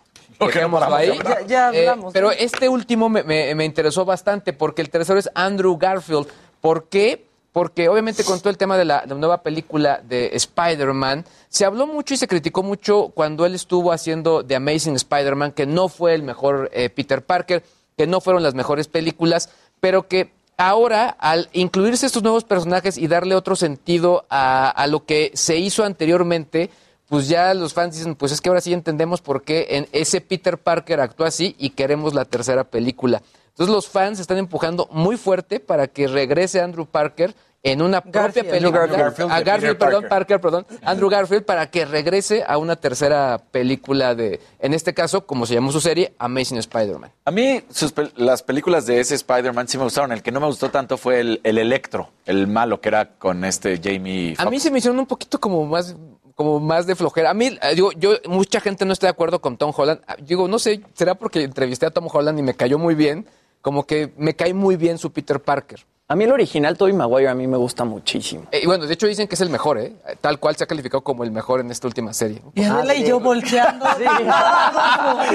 Ahí. ya- ya Eh, pero este último me, me- me interesó bastante porque el tercero es Andrew Garfield. ¿Por qué? Porque obviamente con todo el tema de la, de la nueva película de Spider-Man, se habló mucho y se criticó mucho cuando él estuvo haciendo The Amazing Spider-Man, que no fue el mejor eh, Peter Parker, que no fueron las mejores películas, pero que ahora al incluirse estos nuevos personajes y darle otro sentido a, a lo que se hizo anteriormente, pues ya los fans dicen, pues es que ahora sí entendemos por qué en ese Peter Parker actúa así y queremos la tercera película. Entonces los fans están empujando muy fuerte para que regrese Andrew Parker en una propia Garfield. película. Andrew Garfield a Garfield, perdón, Parker. perdón, Andrew Garfield, para que regrese a una tercera película de, en este caso, como se llamó su serie, Amazing Spider-Man. A mí sus pel- las películas de ese Spider-Man sí me gustaron. El que no me gustó tanto fue el, el Electro, el malo que era con este Jamie A mí se me hicieron un poquito como más como más de flojera. A mí, eh, digo, yo, mucha gente no está de acuerdo con Tom Holland. Ah, Digo, no sé, será porque entrevisté a Tom Holland y me cayó muy bien. Como que me cae muy bien su Peter Parker. A mí el original, Tobey Maguire, a mí me gusta muchísimo. Eh, y bueno, de hecho dicen que es el mejor, ¿eh? Tal cual se ha calificado como el mejor en esta última serie. Y Adela y yo volteando. esta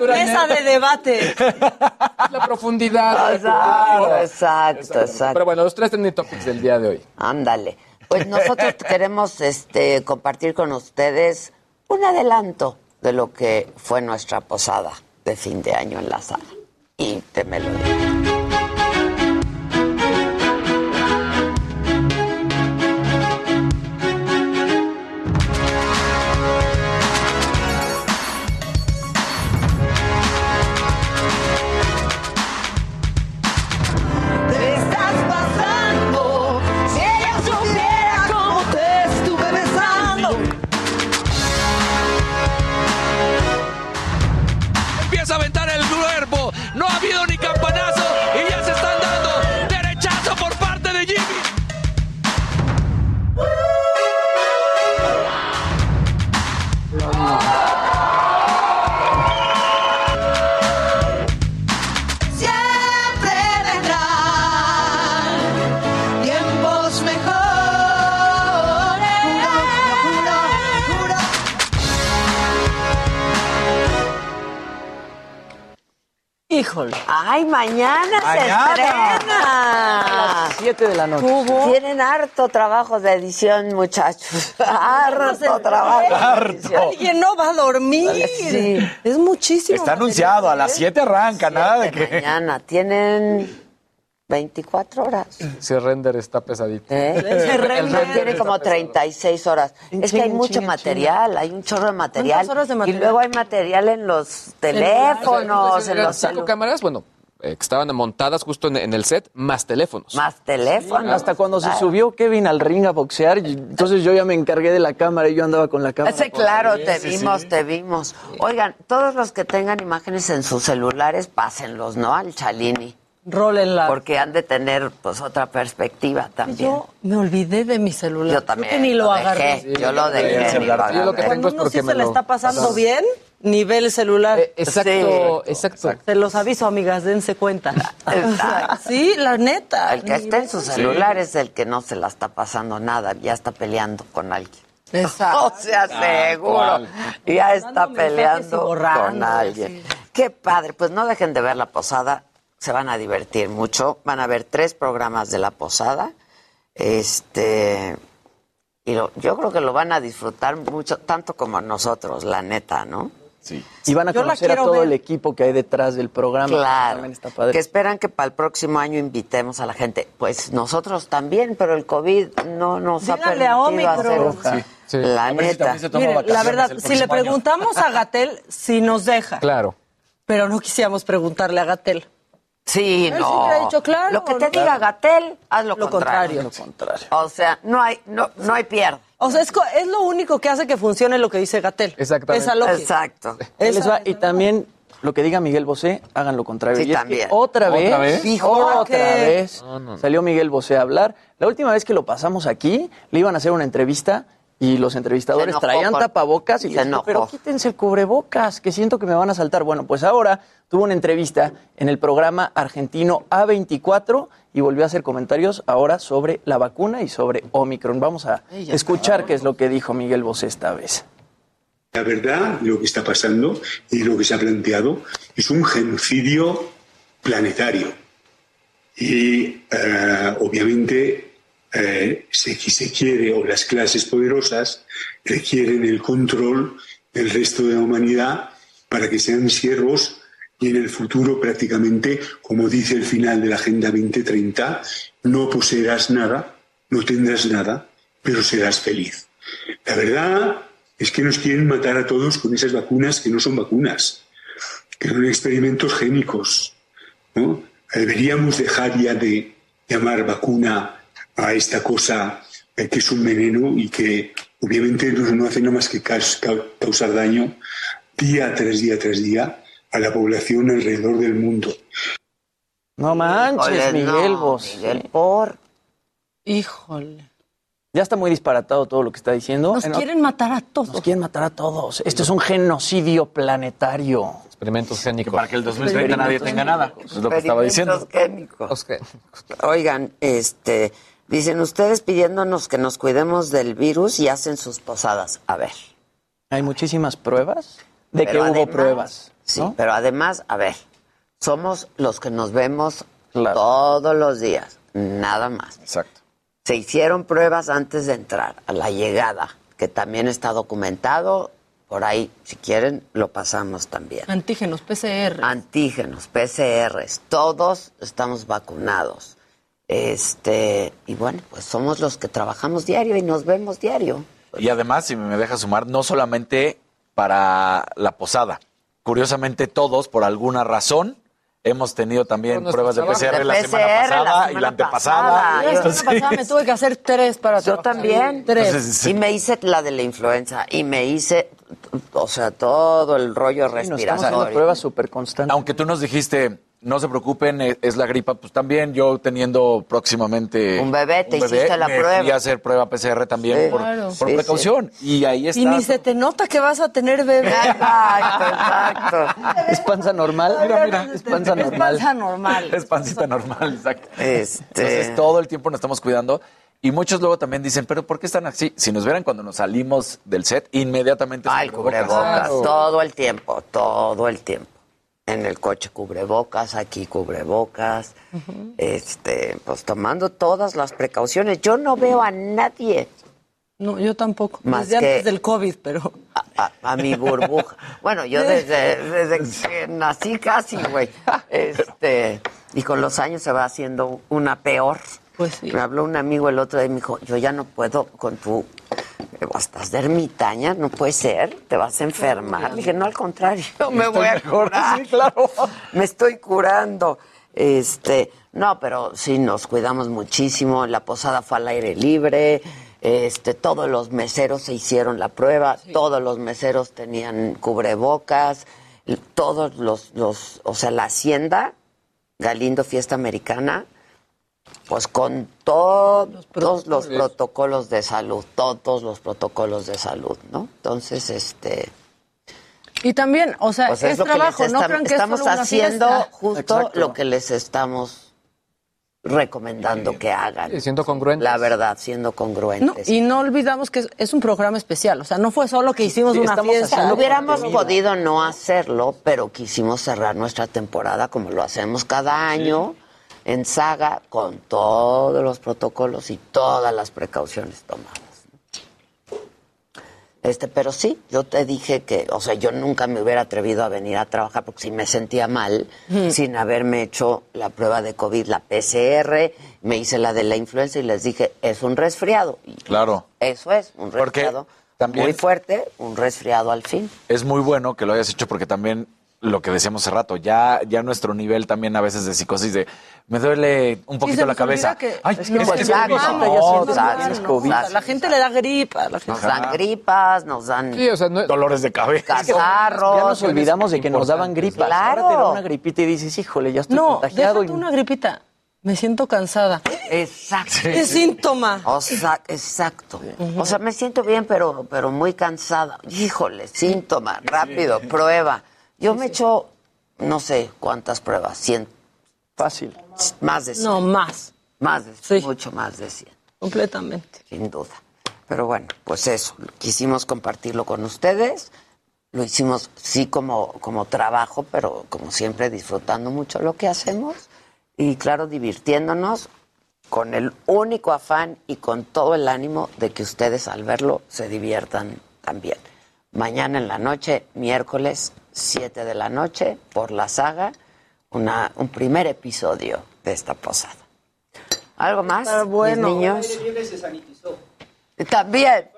mesa de debate. La profundidad. Exacto, exacto, exacto. Pero bueno, los tres trending topics del día de hoy. Ándale. Pues nosotros queremos este, compartir con ustedes un adelanto de lo que fue nuestra posada de fin de año en la sala. Y te me lo digo. ¡Ay, mañana, Mañana. se estrena! A las 7 de la noche. Tienen harto trabajo de edición, muchachos. Harto trabajo. edición. Alguien no va a dormir. Sí. Es muchísimo. Está anunciado, a las 7 arranca, nada de que... Mañana tienen 24 horas. Si render está pesadito. ¿Eh? Se render. Tiene como 36 horas. Es que hay mucho material, hay un chorro de material. ¿Cuántas horas de material? Y luego hay material en los teléfonos, en cinco celu- cámaras, bueno, eh, que estaban montadas justo en, en el set, más teléfonos. más teléfonos. Hasta cuando se subió Kevin al ring a boxear, y- entonces yo ya me encargué de la cámara y yo andaba con la cámara. Sí, claro, te Sí, vimos, sí. te vimos. Oigan, todos los que tengan imágenes en sus celulares, pásenlos, ¿no? Al Chalini. Rólenla. Porque han de tener, pues, otra perspectiva también. Yo me olvidé de mi celular. Yo también. Creo que ni lo, dejé. agarré. Yo lo dejé. Yo lo que tengo es porque sí me se le está pasando bien, nivel celular. Eh, exacto, exacto. Se los aviso, amigas, dense cuenta. Exacto. sí, la neta. El que está en su celular es el que no se la está pasando nada, ya está peleando con alguien. Exacto. O sea, seguro. Ya está peleando con alguien. Qué padre. Pues no dejen de ver la posada. Se van a divertir mucho. Van a ver tres programas de la posada. Este. Y lo- yo creo que lo van a disfrutar mucho, tanto como nosotros, la neta, ¿no? Sí. Y van a Yo conocer a todo ver. el equipo que hay detrás del programa. Claro. También está padre. Que esperan que para el próximo año invitemos a la gente. Pues nosotros también, pero el COVID no nos ha Díganle a permitido Omicron. hacer. Sí, sí. La A si neta. Miren, la verdad, si le año. preguntamos a Gatel, si nos deja. Claro. Pero no quisiéramos preguntarle a Gatel. Sí, Él no. siempre ha dicho, claro, Lo que te ¿no? diga Gatel, haz lo, Lo contrario. contrario. O sea, no hay, no, no hay pierde. O sea, es, co- es lo único que hace que funcione lo que dice Gatel. Exactamente. Esa lógica. Exacto. Ahí les va. Y también lo que diga Miguel Bosé, hagan lo contrario. Sí, Y es que también. otra vez, ¿Otra vez? Fijo, ¿Por otra qué? vez salió Miguel Bosé a hablar. La última vez que lo pasamos aquí, le iban a hacer una entrevista y los entrevistadores traían tapabocas y se le dije, enojó. pero quítense el cubrebocas, que siento que me van a saltar. Bueno, pues ahora tuvo una entrevista en el programa argentino A24 y volvió a hacer comentarios ahora sobre la vacuna y sobre Omicron. Vamos a escuchar qué es lo que dijo Miguel Bosé esta vez. La verdad, lo que está pasando y lo que se ha planteado es un genocidio planetario. Y eh, obviamente eh, se, se quiere, o las clases poderosas requieren el control del resto de la humanidad para que sean siervos y en el futuro prácticamente, como dice el final de la Agenda 2030, no poseerás nada, no tendrás nada, pero serás feliz. La verdad es que nos quieren matar a todos con esas vacunas que no son vacunas, que son experimentos génicos. ¿no? Deberíamos dejar ya de llamar vacuna a esta cosa eh, que es un veneno y que obviamente no, no hace nada más que caus- cau- causar daño día tras día tras día a la población alrededor del mundo. No manches, Híjole, Miguel no, Bosé. Miguel, por. Híjole. Ya está muy disparatado todo lo que está diciendo. Nos no, quieren matar a todos. nos quieren matar a todos. Esto es un genocidio planetario. Experimentos génicos. Para que el 2030 nadie tenga nada. Eso es lo que estaba diciendo. Oigan, este, dicen ustedes pidiéndonos que nos cuidemos del virus y hacen sus posadas. A ver. Hay muchísimas pruebas de Pero que hubo pruebas. Sí, ¿no? pero además, a ver, somos los que nos vemos todos los días, nada más. Exacto. Se hicieron pruebas antes de entrar, a la llegada, que también está documentado. Por ahí, si quieren, lo pasamos también. Antígenos, PCR. Antígenos, PCRs, todos estamos vacunados. Este, y bueno, pues somos los que trabajamos diario y nos vemos diario. Y además, si me deja sumar, no solamente para la posada. Curiosamente, todos, por alguna razón, hemos tenido también pruebas de PCR la semana PCR la pasada y la antepasada. la semana pasada me tuve que hacer tres para Yo trabajar. también. Tres. Y me hice la de la influenza y me hice, o sea, todo el rollo Sí, nos estamos haciendo respiratorio. pruebas súper constantes. Aunque tú nos dijiste, no se preocupen, e- es la gripa, pues también yo teniendo próximamente Un bebé, te hiciste la me prueba. A hacer prueba PCR también Sí. por, Claro. por Sí, precaución. Y ahí está. Y ni se te nota que vas a tener bebé. Exacto, ¿Es panza normal? Mira, mira. Es panza Es normal. panza normal. Es pancita normal, exacto. Este- Entonces todo el tiempo nos estamos cuidando. Y muchos luego también dicen, pero ¿por qué están así? Si nos vieran cuando nos salimos del set, inmediatamente... Ah, el cubrebocas, Claro. todo el tiempo, todo el tiempo. En el coche cubrebocas, aquí cubrebocas, este, pues tomando todas las precauciones. Yo no veo a nadie No, yo tampoco. Más Desde que- antes del COVID, pero. a, a mi burbuja. Bueno, yo desde, desde que nací casi, güey. Este, y con los años se va haciendo una peor. Pues sí. Me habló un amigo el otro día y me dijo, yo ya no puedo con tu... Estás de ermitaña, no puede ser, te vas a enfermar. Le dije, no, al contrario, me voy a curar. sí, claro. Me estoy curando. Este, no, pero sí nos cuidamos muchísimo. La posada fue al aire libre. Este, todos los meseros se hicieron la prueba, todos los meseros tenían cubrebocas, todos los, los, o sea, la hacienda, Galindo Fiesta Americana, pues con todos los protocolos de salud, todos los protocolos de salud, ¿no? Entonces, este, Y también, o sea, pues es, es lo que trabajo, no crean que es estamos solo haciendo justo Exacto. lo que les estamos recomendando que hagan. Sí, siendo congruentes. La verdad, siendo No, congruentes. y no olvidamos que es, es un programa especial, o sea, no fue solo que hicimos Sí, una fiesta. Hubiéramos podido no hacerlo, pero quisimos cerrar nuestra temporada como lo hacemos cada año en saga con todos los protocolos y todas las precauciones tomadas. Este, pero sí, yo te dije que, o sea, yo nunca me hubiera atrevido a venir a trabajar porque si me sentía mal sin haberme hecho la prueba de COVID, la PCR, me hice la de la influenza y les dije, es un resfriado. Y Claro. eso es, un Porque resfriado también- muy fuerte, un resfriado al fin. Es muy bueno que lo hayas hecho porque también lo que decíamos hace rato, ya, ya nuestro nivel también a veces de psicosis de me duele un poquito la cabeza. olvida que- Ay, no, es que ya, no, No, no, no, no, COVID. no, la gente le da gripa. la gente- Nos dan gripas, nos dan Sí, o sea, no- Dolores de cabeza. catarros. Ya nos olvidamos de que nos daban gripas. Claro. Ahora te da una gripita y dices, híjole, ya estoy No, contagiado. déjate y- una gripita. Me siento cansada. Exacto. Es síntoma. O sea, exacto. O sea, me siento bien, pero, pero muy cansada. Híjole, síntoma, rápido, prueba. Yo me echo, no sé cuántas pruebas, 100, Fácil. más de 100. No, más. Más de 100, mucho más de 100, Completamente. sin duda. Pero bueno, pues eso, quisimos compartirlo con ustedes. Lo hicimos sí como, como trabajo, pero como siempre disfrutando mucho lo que hacemos y claro, divirtiéndonos con el único afán y con todo el ánimo de que ustedes al verlo se diviertan también. Mañana en la noche, miércoles 7 de la noche, por la saga, una, un primer episodio de esta posada. ¿Algo más, Está bueno. mis niños? También.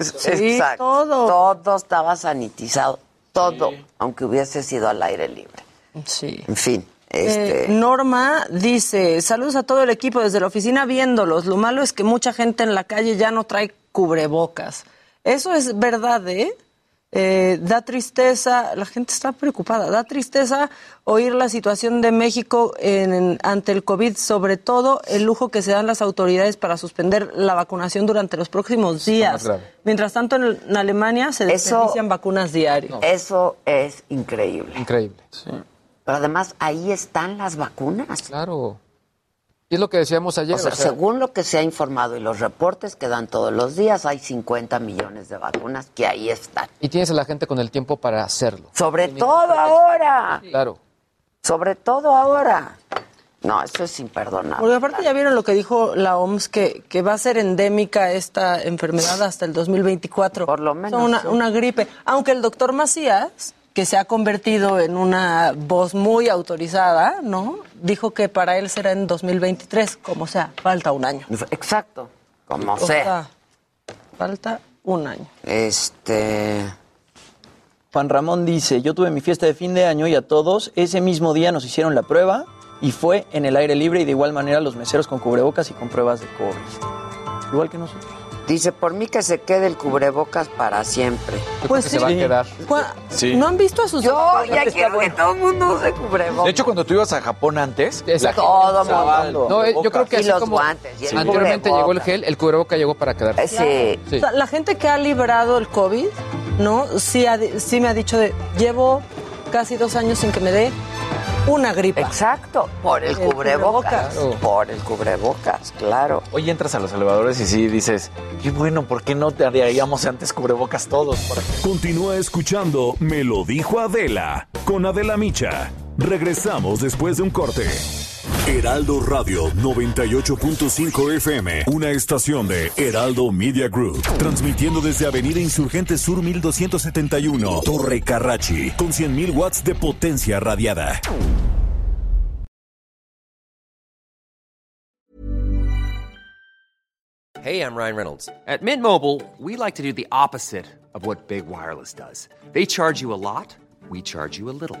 Sí, Exacto. todo. Todo estaba sanitizado. Todo, aunque hubiese sido al aire libre. Sí. En fin, Este, Eh, Norma dice, saludos a todo el equipo desde la oficina viéndolos. Lo malo es que mucha gente en la calle ya no trae cubrebocas. Eso es verdad, ¿eh? Eh, da tristeza, la gente está preocupada, da tristeza oír la situación de México en- en- ante el COVID, sobre todo el lujo que se dan las autoridades para suspender la vacunación durante los próximos días. Mientras tanto, en, en Alemania se desperdician vacunas diarias. Eso es increíble. Increíble. Pero además ahí están las vacunas. Claro. Y es lo que decíamos ayer. O sea, o sea, según lo que se ha informado y los reportes que dan todos los días, hay 50 millones de vacunas que ahí están. y tienes a la gente con el tiempo para hacerlo. Sobre todo ahora. Claro. Sobre todo ahora. No, eso es imperdonable. Porque aparte ya vieron lo que dijo la OMS, que, que va a ser endémica esta enfermedad hasta el 2024. Por lo menos, una, sí. una gripe. Aunque el doctor Macías, que se ha convertido en una voz muy autorizada, ¿no? Dijo que para él será en 2023, como sea, falta un año. Exacto, como O sea. falta un año. Este. Juan Ramón dice, yo tuve mi fiesta de fin de año y a todos ese mismo día nos hicieron la prueba y fue en el aire libre y de igual manera los meseros con cubrebocas y con pruebas de COVID. Igual que nosotros. Dice, por mí que se quede el cubrebocas para siempre. Pues sí. ¿No han visto a sus Yo ya quiero que todo el mundo use cubrebocas. De hecho, cuando tú ibas a Japón antes, la Todo gente mundo. No, eh, yo creo que Y así los como guantes, y el anteriormente llegó el gel, el cubreboca llegó para quedar. Eh, Sí. Sí. O sea, la gente que ha librado el COVID, ¿no? Sí, ha sí me ha dicho de, llevo casi dos años sin que me dé una gripa. Exacto, por el, El cubrebocas. cubrebocas. Por el cubrebocas, claro. hoy entras a los elevadores y sí dices, qué bueno, ¿por qué no te haríamos antes cubrebocas todos? Continúa escuchando Me lo dijo Adela con Adela Micha. Regresamos después de un corte. Heraldo Radio 98.5 FM, una estación de Heraldo Media Group, transmitiendo desde Avenida Insurgente Sur 1271, Torre Carrachi, con 100.000 watts de potencia radiada. Hey, I'm Ryan Reynolds. At Mint Mobile, we like to do the opposite of what Big Wireless does. They charge you a lot, we charge you a little.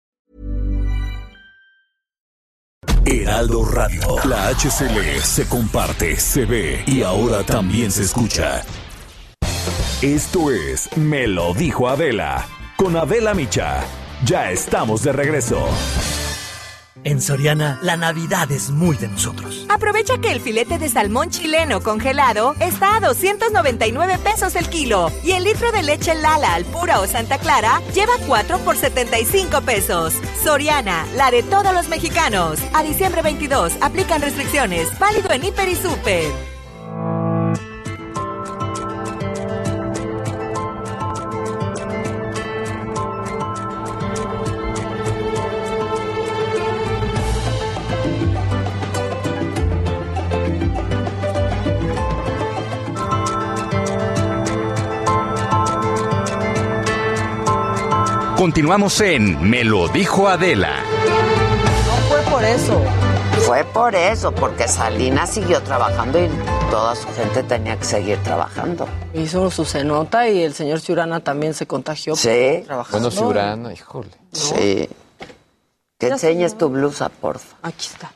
Heraldo Radio, la HCL se comparte, se ve y ahora también se escucha. Esto es Me lo dijo Adela con Adela Micha. Ya estamos de regreso. En Soriana, la Navidad es muy de nosotros. Aprovecha que el filete de salmón chileno congelado está a 299 pesos el kilo y el litro de leche Lala al pura o Santa Clara lleva 4 por 75 pesos. Soriana, la de todos los mexicanos. A diciembre 22, aplican restricciones. Válido en Hiper y Super. Continuamos en Me lo dijo Adela. No fue por eso. Fue por eso, porque Salinas siguió trabajando y toda su gente tenía que seguir trabajando. Hizo su cenota y el señor Ciurana también se contagió. Sí. Trabajando. Bueno, Ciurana, híjole. Sí. Que enseñes tu blusa, porfa. Aquí está.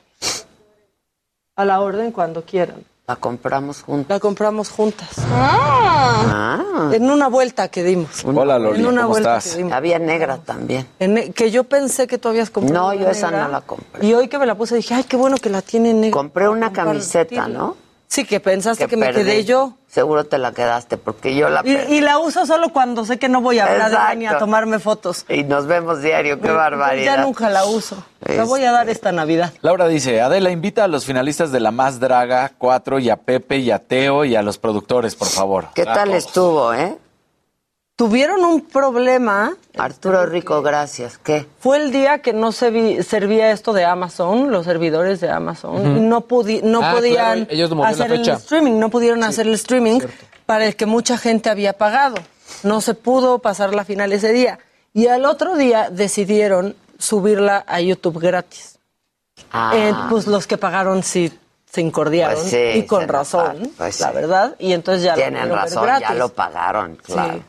A la orden cuando quieran. La compramos juntos. La compramos juntas. Ah. En una vuelta que dimos. Hola, Loli, En una ¿cómo vuelta estás? que dimos. Había negra también. En que yo pensé que tú habías comprado. No, yo esa negra, no la compré. Y hoy que me la puse dije, ay, qué bueno que la tiene negra. Compré una camiseta. ¿no? Sí, que pensaste que, me perdí. quedé yo. Seguro te la quedaste porque yo la Y, y la uso solo cuando sé que no voy a hablar de ella ni a Exacto. tomarme fotos. Y nos vemos diario, qué Ya barbaridad. nunca la uso. La voy a dar esta Navidad. Laura dice, Adela, invita a los finalistas de La Más Draga 4 y a Pepe y a Teo y a los productores, por favor. ¿Qué tal estuvo, eh? Tuvieron un problema. Arturo Rico, gracias. ¿Qué? Fue el día que no se vi- servía esto de Amazon, los servidores de Amazon. Y no, pudi- no Ah, podían claro, ellos movieron la hacer el streaming, no pudieron hacer el streaming. para el que mucha gente había pagado. No se pudo pasar la final ese día. Y al otro día decidieron subirla a YouTube gratis. Ah. Eh, pues los que pagaron sí se incordiaron Pues sí, y con razón, pues la sí. verdad. Y entonces ya lo Tienen ver razón, ya lo pagaron, claro.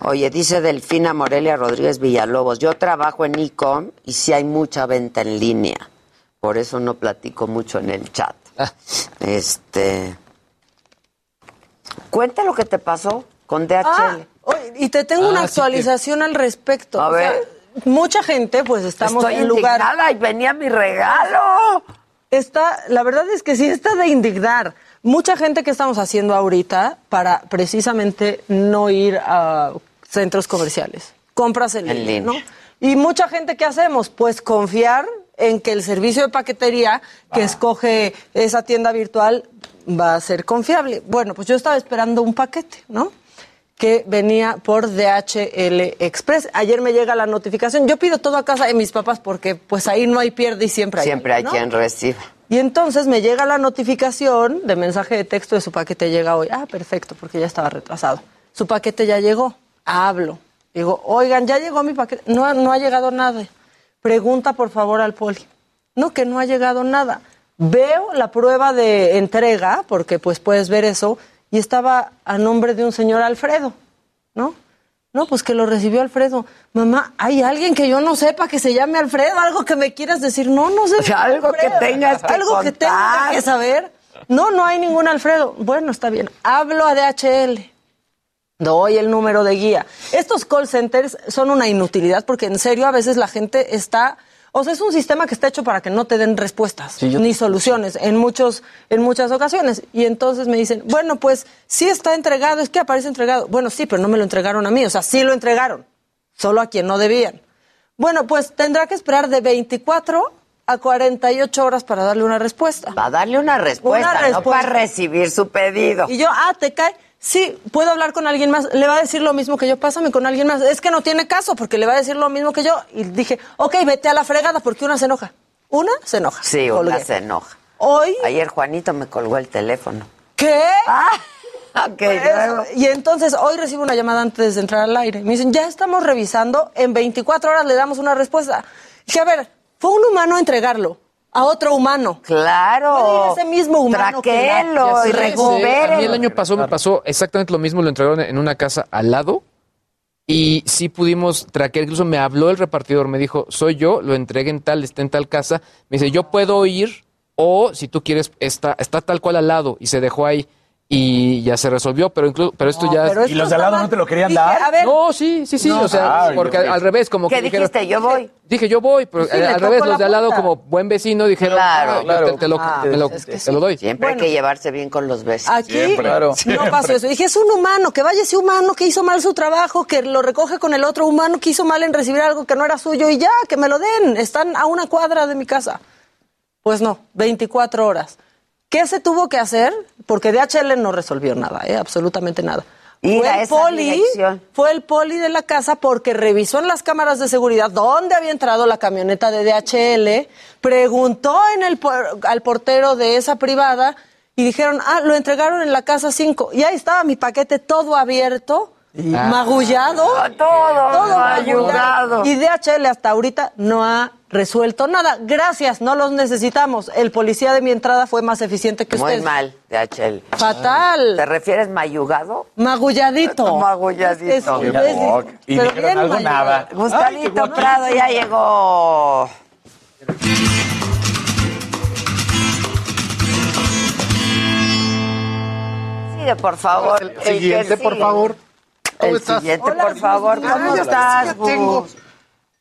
Oye, dice Delfina Morelia Rodríguez Villalobos, yo trabajo en ICOM y sí hay mucha venta en línea. Por eso no platico mucho en el chat. Ah. Este. Cuenta lo que te pasó con DHL. Ah, y te tengo Ah, una sí actualización al respecto. A O sea, ver. mucha gente, pues estamos Estoy en lugar. indignada y venía mi regalo. Está, la verdad es que sí está de indignar. Mucha gente que estamos haciendo ahorita para precisamente no ir a centros comerciales. Compras en, En línea. ¿no? Y mucha gente que hacemos, pues confiar en que el servicio de paquetería que escoge esa tienda virtual va a ser confiable. Bueno, pues yo estaba esperando un paquete, ¿no? que venía por DHL Express. Ayer me llega la notificación. Yo pido todo a casa de mis papás porque pues ahí no hay pierde y siempre hay. Siempre hay ¿no? quien reciba. Y entonces me llega la notificación de mensaje de texto de su paquete llega hoy. Ah, perfecto, porque ya estaba retrasado. Su paquete ya llegó. Hablo. Digo, oigan, ya llegó mi paquete. No, no ha llegado nada. Pregunta por favor al poli. No, que no ha llegado nada. Veo la prueba de entrega, porque pues puedes ver eso, y estaba a nombre de un señor Alfredo, ¿no? No, pues que lo recibió Alfredo. Mamá, ¿hay alguien que yo no sepa que se llame Alfredo? ¿Algo que me quieras decir? No, no sé. O sea, algo que tengas que Algo que tenga que saber. No, no hay ningún Alfredo. Bueno, está bien. Hablo a DHL. Doy el número de guía. Estos call centers son una inutilidad porque en serio a veces la gente está... O sea, es un sistema que está hecho para que no te den respuestas ni soluciones en, muchos, en muchas ocasiones. Y entonces me dicen, bueno, pues sí está entregado, es que aparece entregado. Bueno, sí, pero no me lo entregaron a mí. O sea, sí lo entregaron, solo a quien no debían. Bueno, pues tendrá que esperar de 24 a 48 horas para darle una respuesta. Para darle una respuesta, Una no para recibir su pedido. Y yo, ah, te cae. Sí, puedo hablar con alguien más. Le va a decir lo mismo que yo. Pásame con alguien más. Es que no tiene caso porque le va a decir lo mismo que yo. Y dije, ok, vete a la fregada porque una se enoja. Una se enoja. Sí, una se enoja. Hoy. Ayer Juanito me colgó el teléfono. ¿Qué? ok, Pues, luego. y entonces hoy recibo una llamada antes de entrar al aire. Me dicen, ya estamos revisando, en 24 horas le damos una respuesta. Dije, a ver, fue un humano entregarlo a otro humano. Claro. ese mismo humano. que Traquelo y recupere. A mí el año pasado me pasó exactamente lo mismo, lo entregaron en una casa al lado y sí pudimos traquear, incluso me habló el repartidor, me dijo, soy yo, lo entregué en tal, está en tal casa, me dice, yo puedo ir o si tú quieres, está, está tal cual al lado y se dejó ahí y ya se resolvió, pero incluso, pero esto ya... pero ¿Y los de al lado no te lo querían Dije, dar? a ver. No, sí, sí, sí, No, o sea, porque yo- al, al revés, como ¿Qué que dijeron- dijiste? Yo voy. Dije, yo voy, pero Sí, al revés, los de al lado como buen vecino dijeron, Claro, "Ah, claro. te, te lo, Ah, te lo- es que te sí. lo doy. Siempre hay que llevarse bien con los vecinos. Aquí no pasó eso. Dije, es un humano, que vaya ese humano que hizo mal su trabajo, que lo recoge con el otro humano que hizo mal en recibir algo que no era suyo y ya, que me lo den. Están a una cuadra de mi casa. Pues no, 24 horas. ¿Qué se tuvo que hacer? Porque DHL no resolvió nada, ¿eh? absolutamente nada. Ir fue el poli, dirección. fue el poli de la casa porque revisó en las cámaras de seguridad dónde había entrado la camioneta de DHL, preguntó en el al portero de esa privada y dijeron, ah, lo entregaron en la casa 5. Y ahí estaba mi paquete todo abierto, magullado. Todo, magullado. magullado. Y DHL hasta ahorita no ha resuelto nada. Gracias, no los necesitamos. El policía de mi entrada fue más eficiente que Muy ustedes. mal, DHL. Fatal. ¿Te refieres mayugado? Magulladito. Magulladito. Es- es- No, es- y pero bien algo, nada. Gustavito Prado ya llegó. Sigue, por favor. El siguiente, por favor. ¿Cómo El estás? siguiente, Hola, por favor. ¿Cómo Ah, estás, tengo. Gus?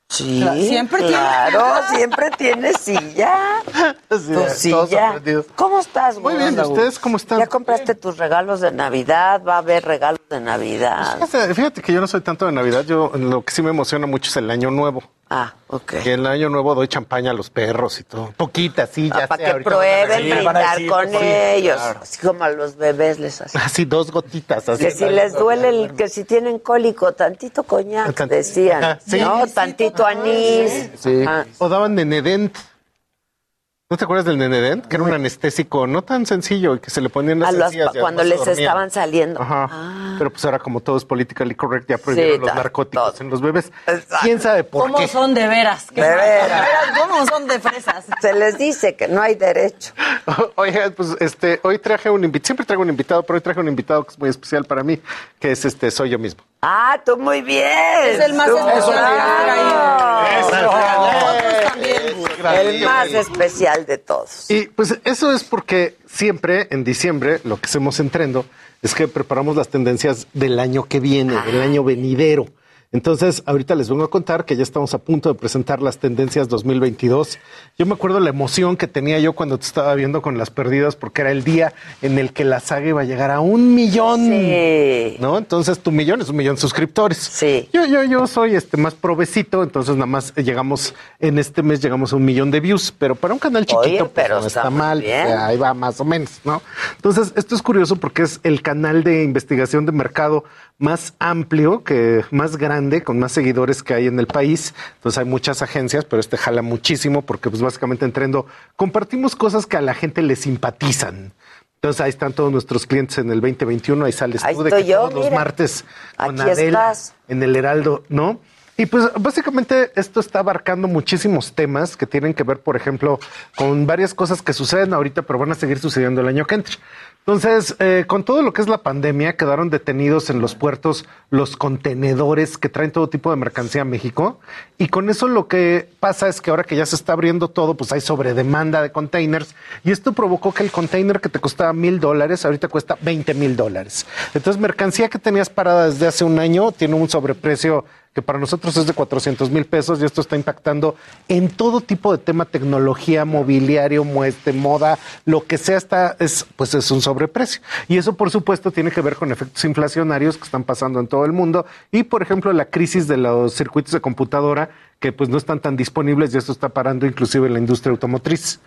Sí, siempre tiene claro, siempre tienes silla. Sí, Tu todos silla. ¿Cómo estás, Muy Gus? bien, ¿y ustedes cómo están? ¿Ya compraste tus regalos de Navidad? ¿Va a haber regalos de Navidad? Fíjate, fíjate que yo no soy tanto de Navidad. Yo lo que sí me emociona mucho es el año nuevo. Ah, ok. Que en el año nuevo doy champaña a los perros y todo. Poquita, sí, ya Ah, para sé, que prueben a brindar con sí, ellos. claro. Así como a los bebés les hacen. Así dos gotitas. Así Que si les duele, el, que si tienen cólico, tantito coñac, Tant- decían. Ajá, sí. ¿No? Tantito anís. Sí. O daban de Nedent. ¿No te acuerdas del Nenedent? Que era un anestésico no tan sencillo y que se le ponían las A las- y cuando les estaban saliendo. Ajá. Ah. Pero pues ahora como todo es politically correct, ya prohibieron Sí, los narcóticos en los bebés. ¿Quién sabe por ¿Cómo qué? son de veras? ¿Qué De veras. ¿Cómo son de fresas? Se les dice que no hay derecho. Oiga, pues este, hoy traje un invitado, siempre traigo un invitado, pero hoy traje un invitado que es muy especial para mí, que es este, soy yo mismo. Ah, tú muy bien. Es el más Tú- especial. El más especial de todos. Y pues eso es porque siempre en diciembre lo que hacemos en Trendo es que preparamos las tendencias del año que viene, del año venidero. Entonces, ahorita les vengo a contar que ya estamos a punto de presentar las tendencias 2022. Yo me acuerdo la emoción que tenía yo cuando te estaba viendo con las perdidas, porque era el día en el que la saga iba a llegar a un millón. ¿No? Entonces, tu millón es un millón de suscriptores. Sí. Yo, yo, yo soy este más provecito, entonces nada más llegamos, en este mes llegamos a un millón de views, pero para un canal chiquito, Oye, pues, no está mal. bien. o sea, ahí va más o menos, ¿no? Entonces, esto es curioso porque es el canal de investigación de mercado más amplio, que más grande, con más seguidores que hay en el país. Entonces hay muchas agencias, pero este jala muchísimo porque pues básicamente en Trendo compartimos cosas que a la gente le simpatizan. Entonces ahí están todos nuestros clientes en el 2021, ahí sales Ahí tú de que yo, todos los mira. martes con Aquí estás. en el Heraldo, ¿no? Y pues básicamente esto está abarcando muchísimos temas que tienen que ver, por ejemplo, con varias cosas que suceden ahorita, pero van a seguir sucediendo el año que entra. Entonces, eh, con todo lo que es la pandemia, quedaron detenidos en los puertos los contenedores que traen todo tipo de mercancía a México. Y con eso lo que pasa es que ahora que ya se está abriendo todo, pues hay sobredemanda de containers. Y esto provocó que el container que te costaba mil dólares, ahorita cuesta 20 mil dólares. Entonces, mercancía que tenías parada desde hace un año tiene un sobreprecio que para nosotros es de 400 mil pesos y esto está impactando en todo tipo de tema, tecnología, mobiliario, mueste, moda, lo que sea está, es, pues es un sobreprecio. Y eso, por supuesto, tiene que ver con efectos inflacionarios que están pasando en todo el mundo y, por ejemplo, la crisis de los circuitos de computadora que pues no están tan disponibles y esto está parando inclusive en la industria automotriz.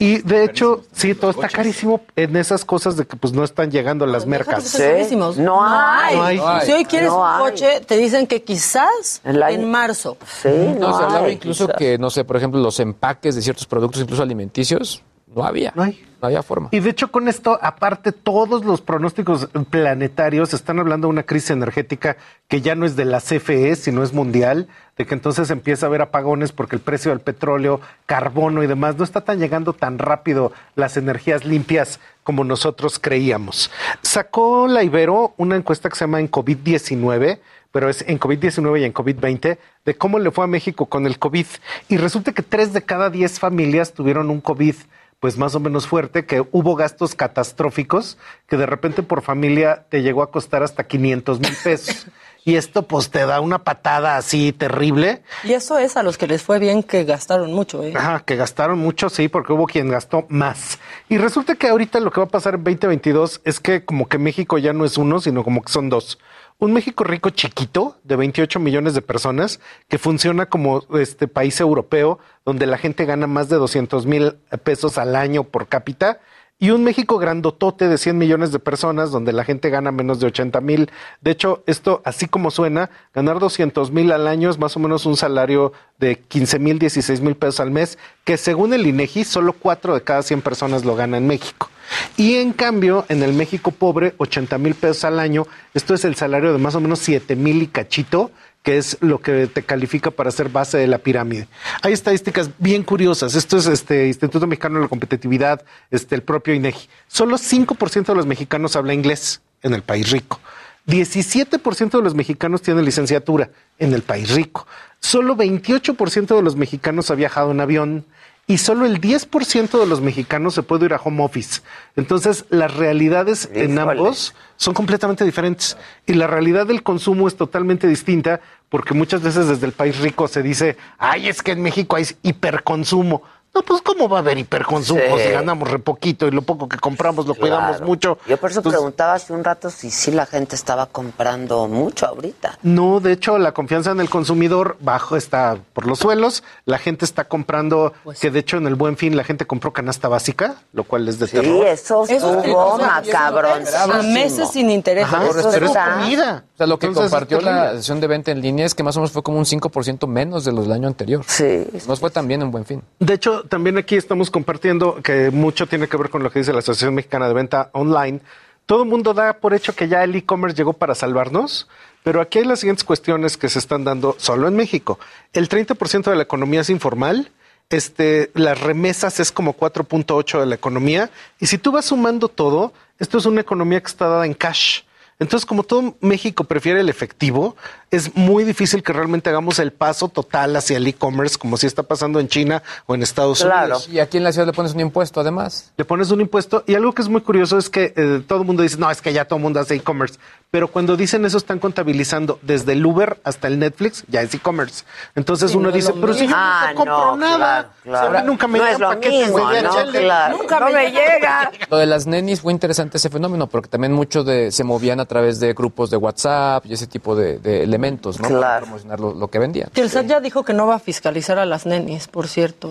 Y de hecho, sí, todo está carísimo en esas cosas de que pues no están llegando las mercas. Carísimos. No hay. No hay. Si hoy quieres No un hay. coche, te dicen que quizás en marzo. Sí, No, no, se hablaba hay, incluso quizás. que, no sé, por ejemplo, los empaques de ciertos productos, incluso alimenticios, no había. No hay. No había forma. Y de hecho con esto, aparte, todos los pronósticos planetarios están hablando de una crisis energética que ya no es de la CFE, sino es mundial, de que entonces empieza a haber apagones porque el precio del petróleo, carbono y demás no está tan llegando tan rápido las energías limpias como nosotros creíamos. Sacó la Ibero una encuesta que se llama en COVID-19 pero es en COVID-19 y en COVID-20, de cómo le fue a México con el COVID. Y resulta que tres de cada diez familias tuvieron un COVID pues más o menos fuerte, que hubo gastos catastróficos, que de repente por familia te llegó a costar hasta 500 mil pesos. Y esto pues te da una patada así terrible. Y eso es a los que les fue bien que gastaron mucho, ¿eh? Ajá, que gastaron mucho, sí, porque hubo quien gastó más. Y resulta que ahorita lo que va a pasar en 2022 es que como que México ya no es uno, sino como que son dos. Un México rico chiquito de 28 millones de personas que funciona como este país europeo donde la gente gana más de 200 mil pesos al año por cápita y un México grandotote de 100 millones de personas donde la gente gana menos de 80 mil. De hecho, esto, así como suena, ganar 200 mil al año es más o menos un salario de 15 mil, 16 mil pesos al mes, que según el INEGI, solo 4 de cada 100 personas lo ganan en México. Y en cambio, en el México pobre, 80 mil pesos al año, esto es el salario de más o menos 7 mil y cachito, que es lo que te califica para ser base de la pirámide. Hay estadísticas bien curiosas. Esto es este Instituto Mexicano de la Competitividad, este el propio INEGI. Solo 5% de los mexicanos habla inglés en el país rico. 17% de los mexicanos tienen licenciatura en el país rico. Solo 28% de los mexicanos ha viajado en avión y solo el 10% de los mexicanos se puede ir a home office. Entonces, las realidades en ambos son completamente diferentes. Y la realidad del consumo es totalmente distinta porque muchas veces desde el país rico se dice, ay, es que en México hay hiperconsumo. No, pues ¿cómo va a haber hiperconsumo Sí. si ganamos re poquito y lo poco que compramos lo cuidamos mucho? Yo por eso Entonces, preguntaba hace un rato si sí la gente estaba comprando mucho ahorita. No, de hecho, la confianza en el consumidor bajo está por los suelos. La gente está comprando, Pues que de hecho en el Buen Fin la gente compró canasta básica, lo cual es de Sí, terror. eso estuvo macabrón. A meses sin interés. Ajá, Eso pero es está- comida. O sea, lo que Entonces, compartió es la sesión de venta en línea es que más o menos fue como un 5% menos de los del año anterior. Sí. Nos fue también en buen fin. De hecho, también aquí estamos compartiendo que mucho tiene que ver con lo que dice la Asociación Mexicana de Venta Online. Todo el mundo da por hecho que ya el e-commerce llegó para salvarnos, pero aquí hay las siguientes cuestiones que se están dando solo en México. El 30% de la economía es informal, este, las remesas es como 4.8 de la economía, y si tú vas sumando todo, esto es una economía que está dada en cash. Entonces, como todo México prefiere el efectivo, es muy difícil que realmente hagamos el paso total hacia el e-commerce, como si está pasando en China o en Estados Unidos. Y aquí en la ciudad le pones un impuesto, además. Le pones un impuesto y algo que es muy curioso es que eh, todo el mundo dice, no, es que ya todo el mundo hace e-commerce. Pero cuando dicen eso están contabilizando desde el Uber hasta el Netflix, ya es e-commerce. Entonces Sí, uno no dice, pero si yo Ah, compro no, nada. claro, claro. Nunca me No ¿no? DHL. Claro. Nunca No me llega. Lo de las nenis fue interesante ese fenómeno, porque también mucho de, se movían a través de grupos de WhatsApp y ese tipo de, de elementos, ¿no? Para promocionar lo, lo que vendían. Que el SAT ya dijo que no va a fiscalizar a las nenis, por cierto.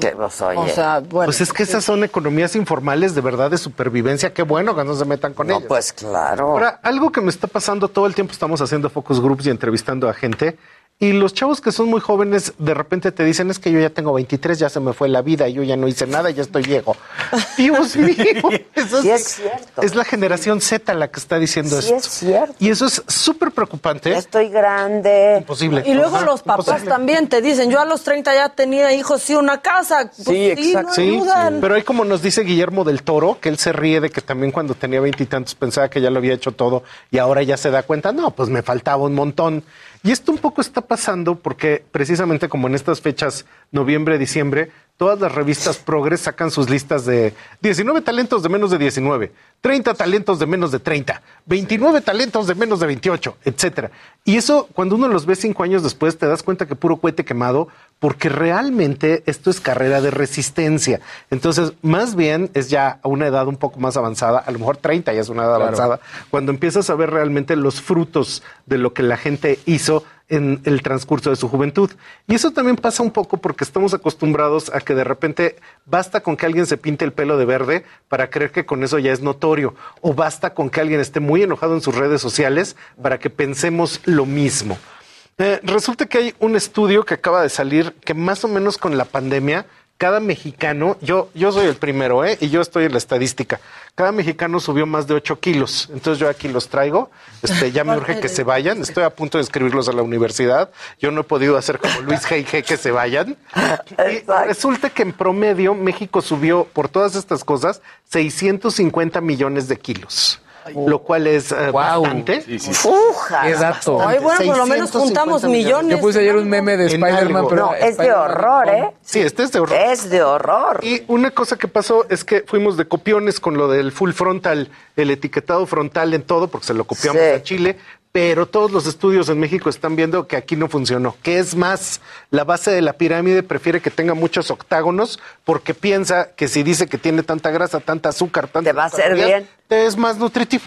O sea, bueno. Pues es que esas son economías informales de verdad de supervivencia. Qué bueno que no se metan con No, ellas. pues claro. Ahora, algo que me está pasando todo el tiempo, estamos haciendo focus groups y entrevistando a gente. Y los chavos que son muy jóvenes, de repente te dicen, es que yo ya tengo 23, ya se me fue la vida, yo ya no hice nada, ya estoy viejo. Dios mío, eso Sí es cierto. es la generación Z la que está diciendo Sí esto. es cierto. Y eso es súper preocupante. Estoy grande. Imposible. Y luego Ajá, los papás imposible. también te dicen, yo a los 30 ya tenía hijos y una casa. Pues no Sí, ayudan. pero hay como nos dice Guillermo del Toro, que él se ríe de que también cuando tenía veintitantos pensaba que ya lo había hecho todo y ahora ya se da cuenta, no, pues me faltaba un montón. Y esto un poco está pasando porque precisamente como en estas fechas, noviembre, diciembre, todas las revistas Progress sacan sus listas de 19 talentos de menos de 19, 30 talentos de menos de 30, 29 talentos de menos de 28, etcétera. Y eso, cuando uno los ve cinco años después, te das cuenta que puro cohete quemado, porque realmente esto es carrera de resistencia. Entonces, más bien es ya a una edad un poco más avanzada, a lo mejor 30 ya es una edad Claro. avanzada, cuando empiezas a ver realmente los frutos de lo que la gente hizo en el transcurso de su juventud. Y eso también pasa un poco porque estamos acostumbrados a que de repente basta con que alguien se pinte el pelo de verde para creer que con eso ya es notorio, o basta con que alguien esté muy enojado en sus redes sociales para que pensemos lo mismo. Eh, resulta que hay un estudio que acaba de salir que más o menos con la pandemia, cada mexicano, yo, yo soy el primero, ¿eh? y yo estoy en la estadística, cada mexicano subió más de 8 kilos. Entonces yo aquí los traigo, este, ya me urge que se vayan, estoy a punto de inscribirlos a la universidad, yo no he podido hacer como Luis G.I.G. que se vayan. Y resulta que en promedio México subió por todas estas cosas 650 millones de kilos. Lo cual es eh, bastante. Uja. Qué dato. Ay, bueno, por lo menos 650 juntamos millones. Yo puse ayer un meme de Spider-Man, pero. No, es de horror, ¿eh? Sí, este es de horror. Es de horror. Y una cosa que pasó es que fuimos de copiones con lo del full frontal, el etiquetado frontal en todo, porque se lo copiamos Sí. a Chile, pero todos los estudios en México están viendo que aquí no funcionó. Que es más, la base de la pirámide prefiere que tenga muchos octágonos porque piensa que si dice que tiene tanta grasa, tanta azúcar, tanta Te va a hacer bien. te es más nutritivo.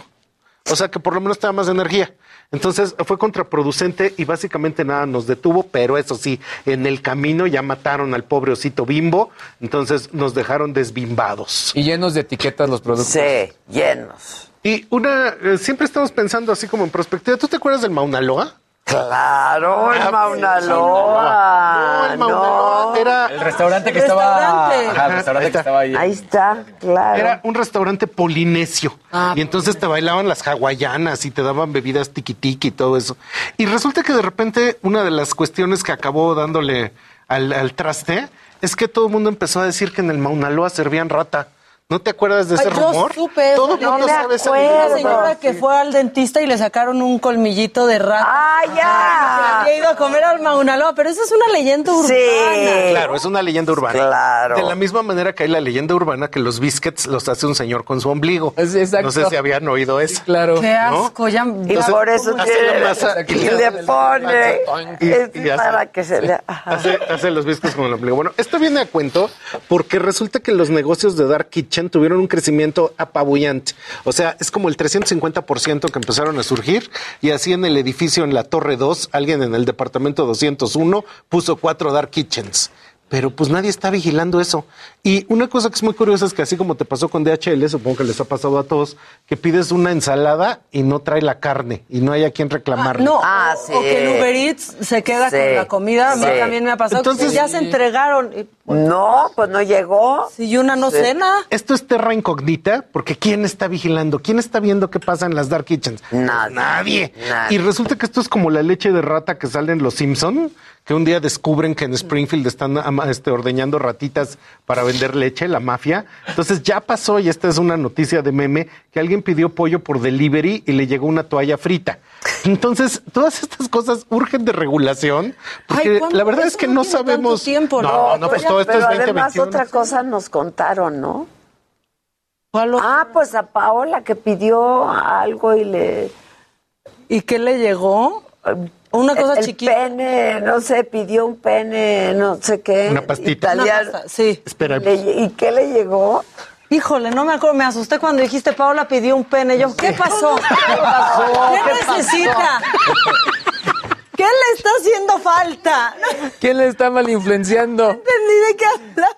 O sea que por lo menos te da más energía. Entonces fue contraproducente y básicamente nada nos detuvo, pero eso sí, en el camino ya mataron al pobre osito bimbo, entonces nos dejaron desbimbados. Y llenos de etiquetas los productos. Sí, llenos. Y una, eh, siempre estamos pensando así como en perspectiva. ¿Tú te acuerdas del Mauna Loa? Claro, el Mauna Loa. No, el Mauna Loa era... El restaurante que estaba. Ajá, el restaurante que estaba ahí. Ahí está, claro. Era un restaurante polinesio. Ah, y entonces te bailaban las hawaianas y te daban bebidas tiki tiki y todo eso. Y resulta que de repente una de las cuestiones que acabó dándole al, al traste es que todo el mundo empezó a decir que en el Mauna Loa servían rata. ¿No te acuerdas de ese Ay, yo rumor? supe. Todo el No mundo sabe esa Una señora que fue al dentista y le sacaron un colmillito de rata. ¡Ah, ya! Había ido a comer al Mauna Loa, pero esa es una leyenda urbana. Sí. Claro, es una leyenda urbana. Claro. De la misma manera que hay la leyenda urbana que los biscuits los hace un señor con su ombligo. Es- exacto. No sé si habían oído eso. Claro. Qué ¿no? asco, ya. Y por eso hace tiene- la masa y le pone Y- es y hace- para que se le. Hace, hace los biscuits con el ombligo. Bueno, esto viene a cuento porque resulta que los negocios de Dark Kitchen tuvieron un crecimiento apabullante. O sea, es como el 350% que empezaron a surgir y así en el edificio en la Torre 2, alguien en el departamento 201 puso cuatro Dark Kitchens. Pero pues nadie está vigilando eso. Y una cosa que es muy curiosa es que así como te pasó con DHL, supongo que les ha pasado a todos, que pides una ensalada y no trae la carne y no hay a quien reclamarle. No, Ah, o, sí. o que el Uber Eats se queda Sí, con la comida. A mí sí. también me ha pasado. Entonces- que ya se entregaron. y- No, pues no llegó. Sí, y una no Sí. cena. Esto es terra incógnita porque ¿quién está vigilando? ¿Quién está viendo qué pasa en las dark kitchens? Nadie. Nadie. Nadie. Y resulta que esto es como la leche de rata que sale en Los Simpson, que un día descubren que en Springfield están este, ordeñando ratitas para vender leche, la mafia. Entonces ya pasó, y esta es una noticia de meme, que alguien pidió pollo por delivery y le llegó una toalla frita. Entonces, todas estas cosas urgen de regulación, porque la verdad es que no sabemos... tiempo, no, ¿no? no, pues todo esto pero es además 2021. otra cosa nos contaron, ¿no? Ah, pues a Paola que pidió algo y le... ¿Y qué le llegó? Una cosa el chiquita. pene, no sé, pidió un pene, no sé qué. Una pastita. italiano. Una pasta, sí. Espera, Le- ¿Y qué le llegó? Híjole, no me acuerdo, me asusté cuando dijiste Paola pidió un pene. Yo, ¿qué pasó? ¿Qué pasó? ¿Qué, ¿Qué necesita? ¿Qué le está haciendo falta? No ¿Quién le está mal influenciando? entendí de qué habla.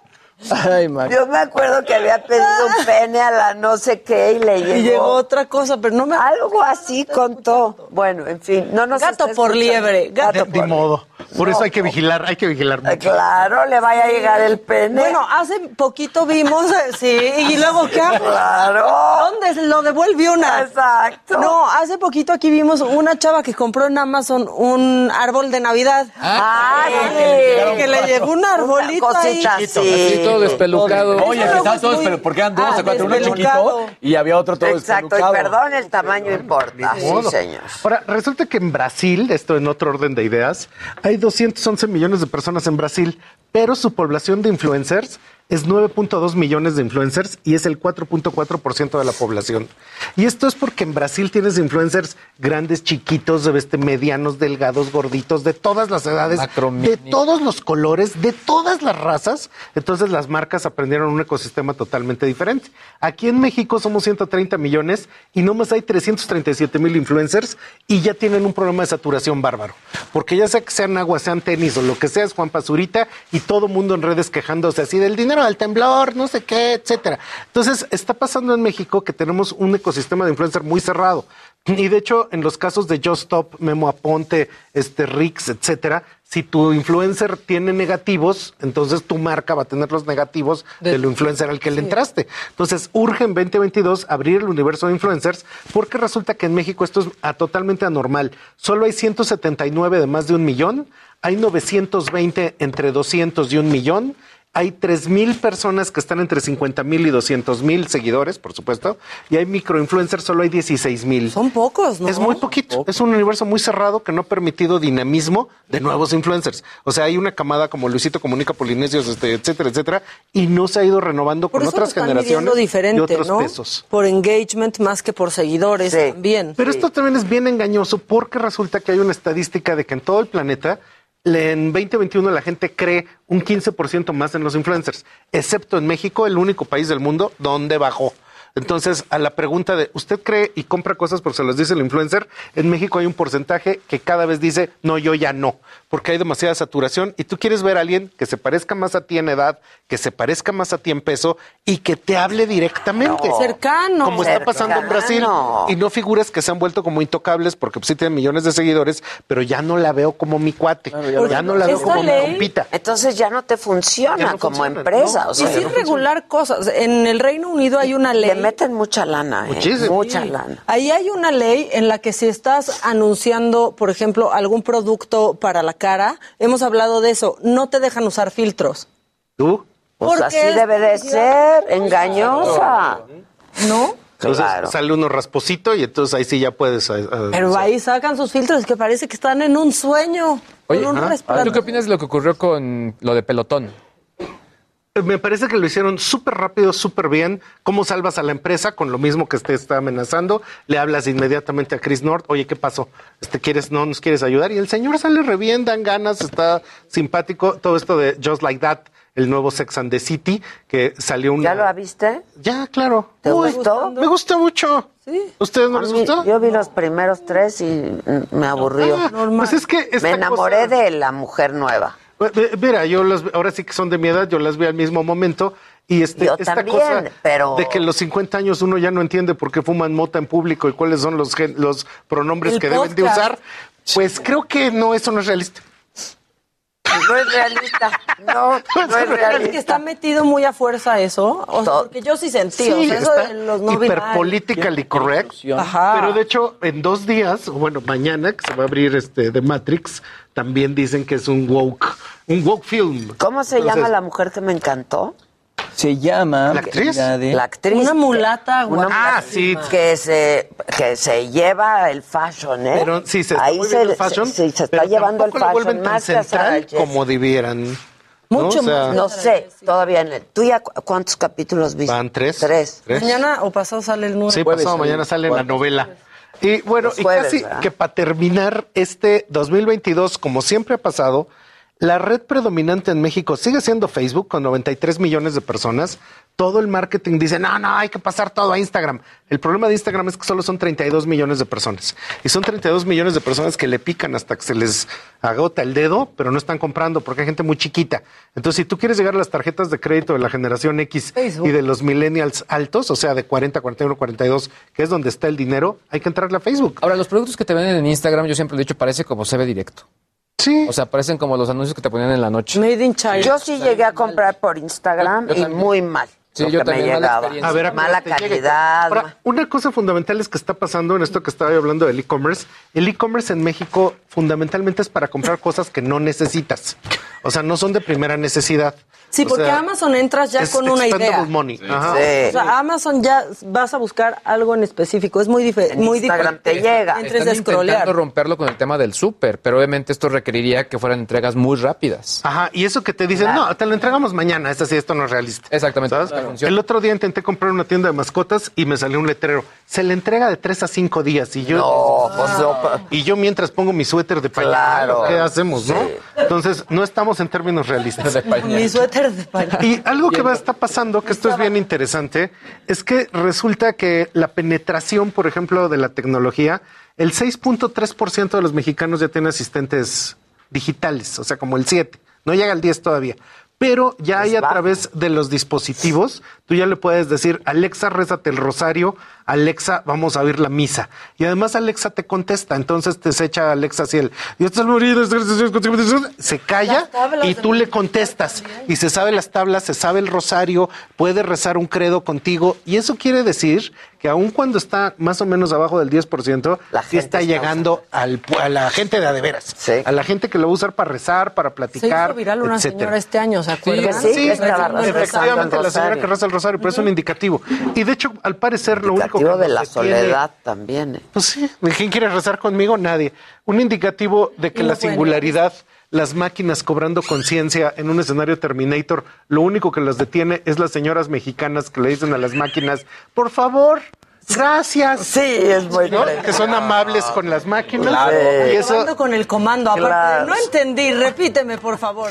Ay, Max. Yo me acuerdo que había pedido un pene a la no sé qué y le llegó. Y llegó otra cosa, pero no me... Algo así contó. Bueno, en fin, no nos Gato por escuchando. liebre, gato De, de modo. Por eso hay que vigilar, hay que vigilar mucho. Claro, le vaya a llegar el pene. Bueno, hace poquito vimos, eh, sí, y luego ¿qué hago? Claro. ¿Dónde lo devuelve una? Exacto. No, hace poquito aquí vimos una chava que compró en Amazon un árbol de Navidad. Ay, que le llegó un arbolito Una ahí. cosita así. Así todo despelucado. Oye, que estaban luego es todos, muy- pero porque eran dos, Ah, acuérdate, uno chiquito y había otro todo Exacto, y despelucado. perdón, el tamaño importa. Sí, modo. señor. Ahora, resulta que en Brasil, esto en otro orden de ideas, hay 211 millones de personas en Brasil, pero su población de influencers es 9.2 millones de influencers y es el 4.4% de la población. Y esto es porque en Brasil tienes influencers grandes, chiquitos, este, medianos, delgados, gorditos, de todas las edades, de todos los colores, de todas las razas. Entonces las marcas aprendieron un ecosistema totalmente diferente. Aquí en México somos 130 millones y nomás hay 337 mil influencers y ya tienen un problema de saturación bárbaro. Porque ya sea que sean agua, sean tenis o lo que sea, es Juan Pazurita y todo mundo en redes quejándose así del dinero del temblor, no sé qué, etcétera. Entonces está pasando en México que tenemos un ecosistema de influencer muy cerrado. Y de hecho, en los casos de Just Stop, Memo Aponte, este Rix, etcétera, si tu influencer tiene negativos, entonces tu marca va a tener los negativos del influencer al que le entraste. Entonces, urge en 2022 abrir el universo de influencers porque resulta que en México esto es totalmente anormal. Solo hay 179 de más de un millón, hay 920 entre 200 y un millón. Hay 3.000 personas que están entre 50 mil y 200 mil seguidores, por supuesto, y hay microinfluencers, solo hay 16 mil. Son pocos, ¿no? Es muy poquito. Es un universo muy cerrado que no ha permitido dinamismo de nuevos influencers. O sea, hay una camada como Luisito Comunica Polinesios, este, etcétera, etcétera, y no se ha ido renovando Por con eso otras están generaciones diferente, y otros ¿no? pesos. Por engagement más que por seguidores Sí. también. Pero esto también es bien engañoso porque resulta que hay una estadística de que en todo el planeta en 2021 la gente cree un 15% más en los influencers, excepto en México, el único país del mundo donde bajó. Entonces, a la pregunta de, ¿usted cree y compra cosas porque se las dice el influencer? En México hay un porcentaje que cada vez dice, no, yo ya no, porque hay demasiada saturación y tú quieres ver a alguien que se parezca más a ti en edad, que se parezca más a ti en peso y que te hable directamente. No. Cercano. Como está pasando en Brasil. Y no figuras que se han vuelto como intocables porque pues, sí tienen millones de seguidores, pero ya no la veo como mi cuate. ya, no la veo como mi ley- compita. Entonces ya no te funciona no como funciona, empresa. no. o Y sea, sin no regular cosas. En el Reino Unido hay una Le ley. Meten mucha lana, ¿eh? Muchísimo. Mucha Sí. lana. Ahí hay una ley en la que si estás anunciando, por ejemplo, algún producto para la cara, hemos hablado de eso, no te dejan usar filtros. ¿Tú? Pues Porque así debe de ser, engañosa. ¿No? Entonces Claro. sale uno rasposito y entonces ahí sí ya puedes. eh, eh, Pero ahí sacan sus filtros que parece que están en un sueño. Oye, con un. ¿tú qué opinas de lo que ocurrió con lo de Pelotón? Me parece que lo hicieron súper rápido, súper bien. ¿Cómo salvas a la empresa con lo mismo que te está amenazando? Le hablas inmediatamente a Chris North. Oye, ¿qué pasó? Este, ¿quieres, ¿No nos quieres ayudar? Y el señor sale re bien, dan ganas, está simpático. Todo esto de Just Like That, el nuevo Sex and the City, que salió un... ¿Ya lo viste? Ya, claro. ¿Te Uy, gustó? Me gustó mucho. Sí. ¿Ustedes no A les gustó? Yo vi los primeros tres y me aburrió. Ah, pues es que esta me enamoré cosa- de la mujer nueva. Eh, Mira, yo las, ahora sí que son de mi edad, yo las vi al mismo momento. Y este, Yo esta también, cosa pero- de que a los 50 años uno ya no entiende por qué fuman mota en público y cuáles son los, gen- los pronombres El que deben de usar, pues creo que no, eso no es realista. No es realista. No, no es Es que realista. está metido muy a fuerza eso. O sea, porque yo sí sentí. o Sí, sea, eso está de los no hiper binarios. politically correct. Ajá. Pero de hecho, en dos días, o bueno, mañana que se va a abrir este de Matrix, también dicen que es un woke, un woke film. ¿Cómo se Entonces, llama la mujer que me encantó? Se llama. ¿La actriz? la de- La actriz. Una mulata Una guapísima. Ah, sí. que se que se lleva el fashion, ¿eh? Pero sí, se está Ahí se, el fashion. se- sí, se está pero llevando el vuelven fashion tan más Sarah central como debieran. Mucho ¿no? O sea, más. No sé, todavía en el- ¿Tú ya cu- cuántos capítulos viste? Van tres. Tres. Tres. Mañana o pasado sale el nuevo. Sí, pasado sale mañana sale la jueves. novela. Y bueno, y casi ¿verdad? que para terminar este 2022, como siempre ha pasado, la red predominante en México sigue siendo Facebook con 93 millones de personas. Todo el marketing dice, no, no, hay que pasar todo a Instagram. El problema de Instagram es que solo son 32 millones de personas. Y son 32 millones de personas que le pican hasta que se les agota el dedo, pero no están comprando porque hay gente muy chiquita. Entonces, si tú quieres llegar a las tarjetas de crédito de la generación X Facebook. y de los millennials altos, o sea, de 40, 41, 42, que es donde está el dinero, hay que entrarle a Facebook. Ahora, los productos que te venden en Instagram, yo siempre lo he dicho, parece como se ve directo. Sí. O sea, parecen como los anuncios que te ponían en la noche. Made in China. Yo sí llegué a comprar por Instagram Yo y muy mal. Sí, lo yo que me mala llegaba. experiencia. A ver, a mala llegue. calidad. Ahora, una cosa fundamental es que está pasando en esto que estaba yo hablando del e-commerce. El e-commerce en México fundamentalmente es para comprar cosas que no necesitas. O sea, no son de primera necesidad. Sí, O porque sea, Amazon entras ya es con una idea. money. Ajá. Sí. O sea, Amazon ya vas a buscar algo en específico. Es muy, dife- En muy Instagram diferente. te llega. Entres Están de scrollear. intentando romperlo con el tema del súper, pero obviamente esto requeriría que fueran entregas muy rápidas. Ajá, y eso que te dicen, no, te lo entregamos mañana, es así, esto no es realista. Exactamente. ¿Sabes? Claro. El otro día intenté comprar una tienda de mascotas y me salió un letrero. Se le entrega de tres a cinco días y yo No, pues no. y yo mientras pongo mi suéter de pañal, Claro. ¿qué hacemos, no? Sí. Entonces, no estamos en términos realistas. Mi suéter de pañal. Y algo que va a estar pasando, que esto es bien interesante, es que resulta que la penetración, por ejemplo, de la tecnología, el 6.3% de los mexicanos ya tienen asistentes digitales, o sea, como el 7, no llega al 10 todavía. Pero ya hay a bajo. través de los dispositivos, tú ya le puedes decir, Alexa, rézate el rosario, Alexa, vamos a oír la misa. Y además Alexa te contesta, entonces te se echa Alexa así el, Dios te salve, María, se calla y tú le contestas y se sabe las tablas, se sabe el rosario, puede rezar un credo contigo y eso quiere decir que aun cuando está más o menos abajo del 10%, La sí gente está está llegando al, a la gente de a de veras, Sí. a la gente que lo va a usar para rezar, para Se platicar, hizo viral una etcétera. señora este año, ¿se acuerdan? Sí, Sí, el efectivamente la señora que reza el rosario, pero es un indicativo. Y de hecho, al parecer, lo único que Indicativo de la soledad también. ¿eh? pues sí, ¿de ¿quién quiere rezar conmigo? Nadie. Un indicativo de que no la singularidad, las máquinas cobrando conciencia en un escenario Terminator, lo único que las detiene es las señoras mexicanas que le dicen a las máquinas, por favor, gracias. Sí, es muy ¿no? Que son amables con las máquinas. Claro. Y eso, con el comando, aparte. Claro. No entendí, repíteme, por favor.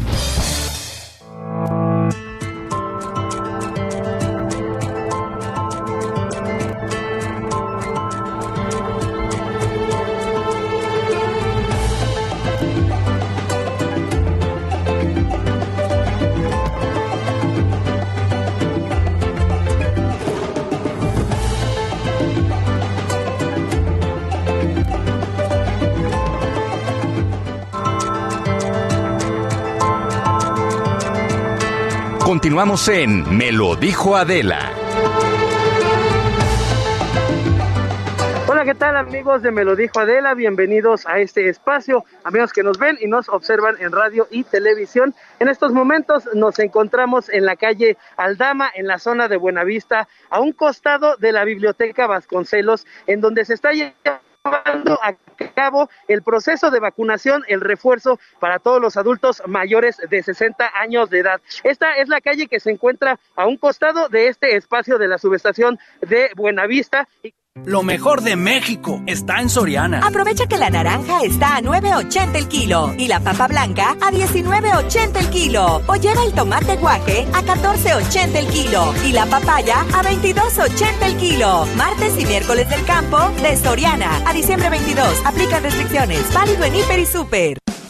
Continuamos en Me lo dijo Adela. Hola ¿qué tal amigos de Me lo dijo Adela? Bienvenidos a este espacio, amigos que nos ven y nos observan en radio y televisión. En estos momentos nos encontramos en la calle Aldama, en la zona de Buenavista, a un costado de la Biblioteca Vasconcelos, en donde se está llevando a cabo el proceso de vacunación, el refuerzo para todos los adultos mayores de 60 años de edad. Esta es la calle que se encuentra a un costado de este espacio de la subestación de Buenavista. Y Lo mejor de México está en Soriana. Aprovecha que la naranja está a 9.80 el kilo y la papa blanca a 19.80 el kilo. O lleva el tomate guaje a 14.80 el kilo y la papaya a 22.80 el kilo. Martes y miércoles del campo de Soriana. A diciembre 22. Aplica restricciones. Válido en Hiper y Super.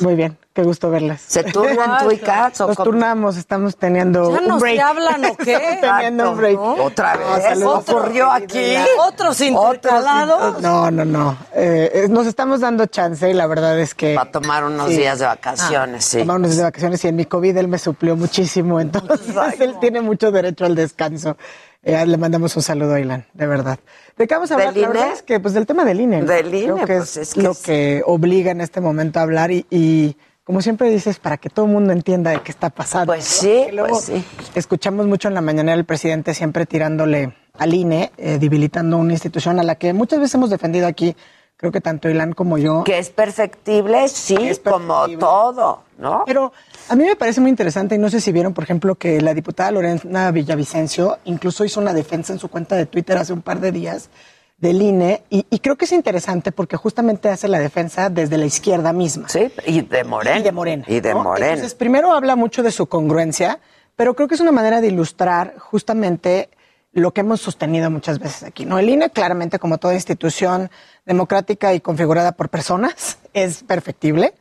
Muy bien, qué gusto verlas. ¿Se turnan tú y Katz o Nos cómo? turnamos, estamos teniendo ¿Ya un no se break. hablan o qué? teniendo un break. ¿Otra vez? saludos. ¿Ocurrió aquí? ¿Otros intercalados? No, no, no. Eh, eh, nos estamos dando chance y la verdad es que... Para tomar unos días de vacaciones, sí. Tomar unos días de vacaciones y en mi COVID él me suplió muchísimo, entonces él tiene mucho derecho al descanso. Eh, le mandamos un saludo a Ilan, de verdad. ¿De qué vamos a hablar? ¿Del La verdad es que, pues, del tema del INE. Del Creo INE, que pues, es, es que lo es- que obliga en este momento a hablar y, y, como siempre dices, para que todo el mundo entienda de qué está pasando. Pues sí, Luego pues sí. Escuchamos mucho en la mañana al presidente siempre tirándole al INE, eh, debilitando una institución a la que muchas veces hemos defendido aquí, creo que tanto Ilan como yo. Que es perfectible, sí, Es como perfectible. todo, ¿no? Pero a mí me parece muy interesante y no sé si vieron, por ejemplo, que la diputada Lorena Villavicencio incluso hizo una defensa en su cuenta de Twitter hace un par de días del INE y, y creo que es interesante porque justamente hace la defensa desde la izquierda misma. Sí, y de Morena. Y de Morena. Y de ¿no? Morena. Entonces, primero habla mucho de su congruencia, pero creo que es una manera de ilustrar justamente lo que hemos sostenido muchas veces aquí. ¿no? El INE, claramente, como toda institución democrática y configurada por personas, es perfectible,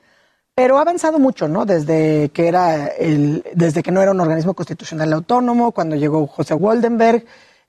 pero ha avanzado mucho, ¿no? Desde que era el, desde que no era un organismo constitucional autónomo, cuando llegó José Waldenberg,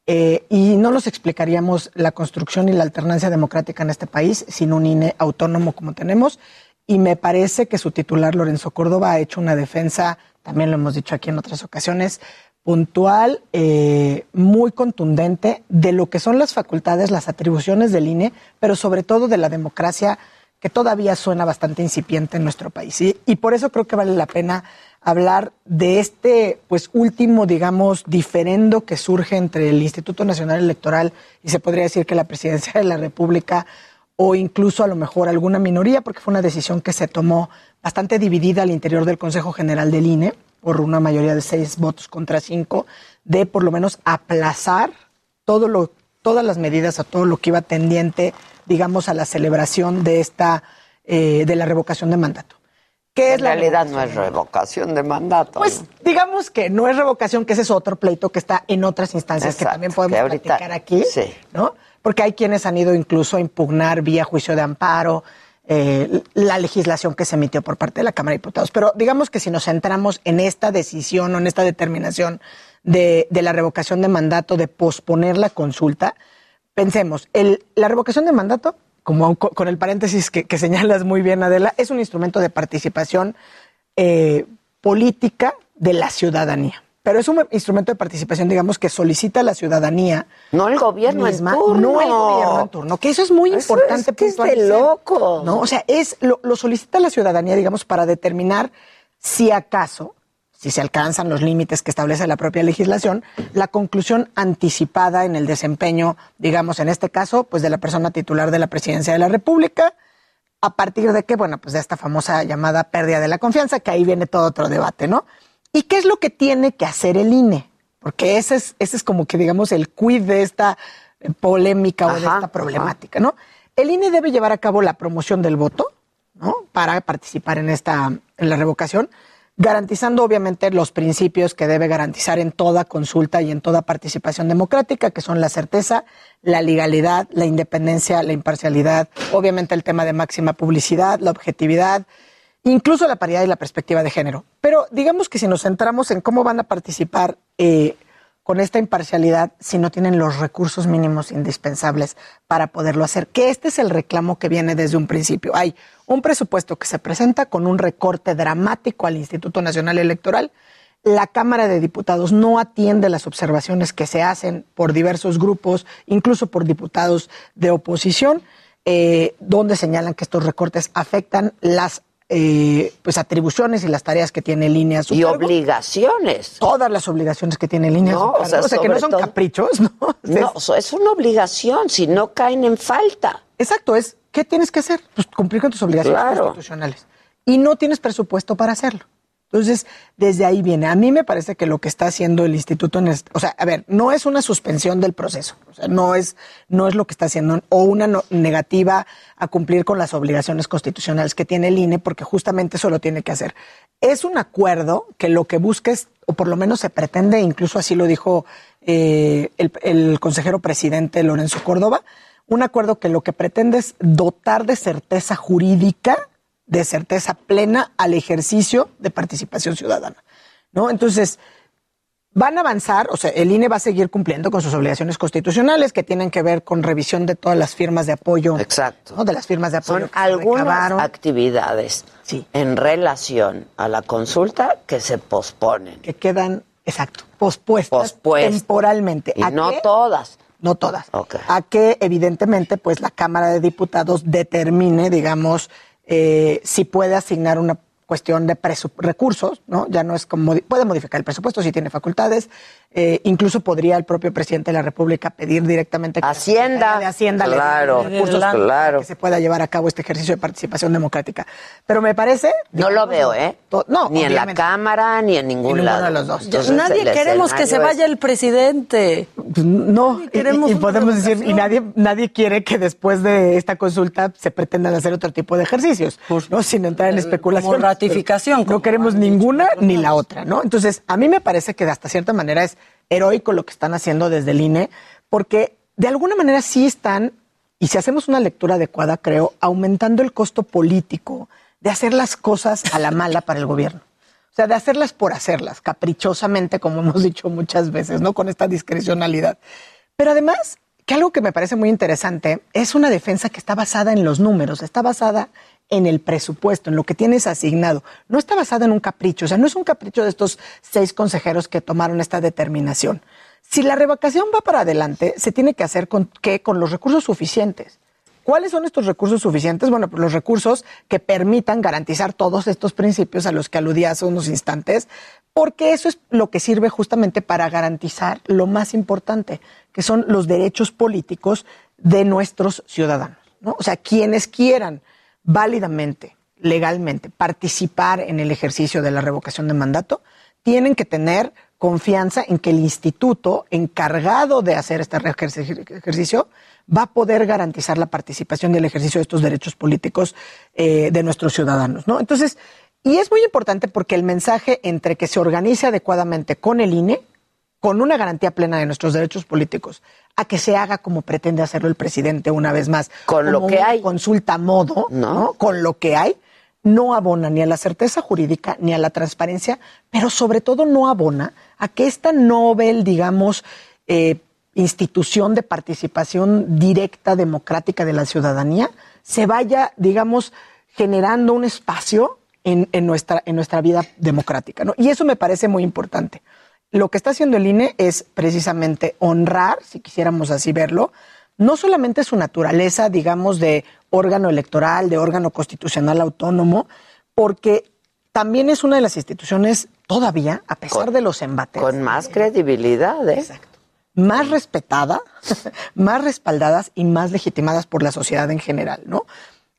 eh, y no nos explicaríamos la construcción y la alternancia democrática en este país sin un INE autónomo como tenemos. Y me parece que su titular, Lorenzo Córdoba, ha hecho una defensa, también lo hemos dicho aquí en otras ocasiones, puntual, eh, muy contundente de lo que son las facultades, las atribuciones del INE, pero sobre todo de la democracia que todavía suena bastante incipiente en nuestro país. Y, por eso creo que vale la pena hablar de este, pues, último, digamos, diferendo que surge entre el Instituto Nacional Electoral y se podría decir que la presidencia de la República o incluso a lo mejor alguna minoría, porque fue una decisión que se tomó bastante dividida al interior del Consejo General del INE por una mayoría de seis votos contra cinco, de por lo menos aplazar todo lo, todas las medidas a todo lo que iba tendiente, digamos, a la celebración de esta, eh, de la revocación de mandato. ¿Qué es en la realidad no es revocación de mandato. Pues ¿no? digamos que no es revocación, que ese es otro pleito que está en otras instancias que también podemos que ahorita- platicar aquí, sí. ¿no? Porque hay quienes han ido incluso a impugnar vía juicio de amparo eh, la legislación que se emitió por parte de la Cámara de Diputados. Pero digamos que si nos centramos en esta decisión o en esta determinación de, de la revocación de mandato, de posponer la consulta, pensemos, el, la revocación de mandato, como co- con el paréntesis que, que señalas muy bien, Adela, es un instrumento de participación eh, política de la ciudadanía. Pero es un instrumento de participación, digamos, que solicita a la ciudadanía. No el gobierno en turno. No el gobierno en turno. Que eso es muy Eso importante. es que es de locos. ¿no? O sea, es, lo, lo solicita la ciudadanía, digamos, para determinar si acaso, si se alcanzan los límites que establece la propia legislación, la conclusión anticipada en el desempeño, digamos, en este caso, pues de la persona titular de la presidencia de la República, a partir de que, bueno, pues de esta famosa llamada pérdida de la confianza, que ahí viene todo otro debate, ¿no? ¿Y qué es lo que tiene que hacer el INE? Porque ese es, ese es como que, digamos, el quid de esta eh, polémica o de esta problemática, ¿no? El INE debe llevar a cabo la promoción del voto, ¿no? Para participar en esta, en la revocación, garantizando obviamente los principios que debe garantizar en toda consulta y en toda participación democrática, que son la certeza, la legalidad, la independencia, la imparcialidad, obviamente el tema de máxima publicidad, la objetividad incluso la paridad y la perspectiva de género. Pero digamos que si nos centramos en cómo van a participar eh, con esta imparcialidad si no tienen los recursos mínimos indispensables para poderlo hacer, que este es el reclamo que viene desde un principio. Hay un presupuesto que se presenta con un recorte dramático al Instituto Nacional Electoral. La Cámara de Diputados no atiende las observaciones que se hacen por diversos grupos, incluso por diputados de oposición, eh, donde señalan que estos recortes afectan las eh, pues atribuciones y las tareas que tiene línea Y obligaciones. Todas las obligaciones que tiene línea No, o sea, que no son todo- caprichos, ¿no? No, es una obligación, si no caen en falta. Exacto, es ¿qué tienes que hacer? Pues cumplir con tus obligaciones Claro. constitucionales. Y no tienes presupuesto para hacerlo. Entonces, desde ahí viene. A mí me parece que lo que está haciendo el instituto, en este- o sea, a ver, no es una suspensión del proceso, o sea, no es, no es lo que está haciendo, o una no- negativa a cumplir con las obligaciones constitucionales que tiene el INE, porque justamente eso lo tiene que hacer. Es un acuerdo que lo que busca es, o por lo menos se pretende, incluso así lo dijo eh, el, el consejero presidente Lorenzo Córdoba, un acuerdo que lo que pretende es dotar de certeza jurídica, de certeza plena al ejercicio de participación ciudadana. ¿no? Entonces, van a avanzar, o sea, el INE va a seguir cumpliendo con sus obligaciones constitucionales que tienen que ver con revisión de todas las firmas de apoyo. Exacto. De las firmas de apoyo. Son que algunas recabaron. actividades en relación a la consulta que se posponen. Que quedan, exacto, pospuestas, temporalmente. Y ¿A no qué? todas. No todas. A que evidentemente pues la Cámara de Diputados determine, digamos, eh, si puede asignar una cuestión de presu- recursos, ¿no? Ya no es como puede modificar el presupuesto si tiene facultades, eh, incluso podría el propio presidente de la República pedir directamente que la Hacienda, Secretaría de Hacienda le claro, recursos claro. para que se pueda llevar a cabo este ejercicio de participación democrática. Pero me parece No lo veo, ¿eh? no, ni en la. Cámara ni en ningún En ninguno lado. de los dos. Entonces, Nadie el queremos que se vaya el presidente. Pues, No, y, queremos y podemos decir, y nadie, nadie quiere que después de esta consulta se pretendan hacer otro tipo de ejercicios, ¿no? Sin entrar en especulación. Ratificación, No queremos ninguna ni la otra, ¿no? Entonces, a mí me parece que de hasta cierta manera es heroico lo que están haciendo desde el INE, porque de alguna manera sí están, y si hacemos una lectura adecuada, creo, aumentando el costo político de hacer las cosas a la mala para el gobierno. O sea, de hacerlas por hacerlas, caprichosamente, como hemos dicho muchas veces, ¿no? Con esta discrecionalidad. Pero además, que algo que me parece muy interesante es una defensa que está basada en los números, está basada en el presupuesto, en lo que tienes asignado. No está basada en un capricho, o sea, no es un capricho de estos seis consejeros que tomaron esta determinación. Si la revocación va para adelante, se tiene que hacer con? Con los recursos suficientes. ¿Cuáles son estos recursos suficientes? Bueno, pues los recursos que permitan garantizar todos estos principios a los que aludía hace unos instantes, porque eso es lo que sirve justamente para garantizar lo más importante, que son los derechos políticos de nuestros ciudadanos. ¿no? O sea, quienes quieran válidamente, legalmente, participar en el ejercicio de la revocación de mandato, tienen que tener confianza en que el instituto encargado de hacer este ejerci- ejercicio va a poder garantizar la participación y el ejercicio de estos derechos políticos eh, de nuestros ciudadanos. ¿no? Entonces, y es muy importante porque el mensaje entre que se organice adecuadamente con el INE, con una garantía plena de nuestros derechos políticos, a que se haga como pretende hacerlo el presidente una vez más. Con lo que hay. Consulta a modo, ¿no? Con lo que hay, no abona ni a la certeza jurídica ni a la transparencia, pero sobre todo no abona a que esta Nobel, digamos, eh, institución de participación directa, democrática de la ciudadanía, se vaya, digamos, generando un espacio en, en nuestra, en nuestra vida democrática. ¿no? Y eso me parece muy importante. Lo que está haciendo el INE es precisamente honrar, si quisiéramos así verlo, no solamente su naturaleza, digamos, de órgano electoral, de órgano constitucional autónomo, porque también es una de las instituciones todavía, a pesar de los embates, Con más credibilidad, ¿eh? más respetada, más respaldadas y más legitimadas por la sociedad en general, ¿no?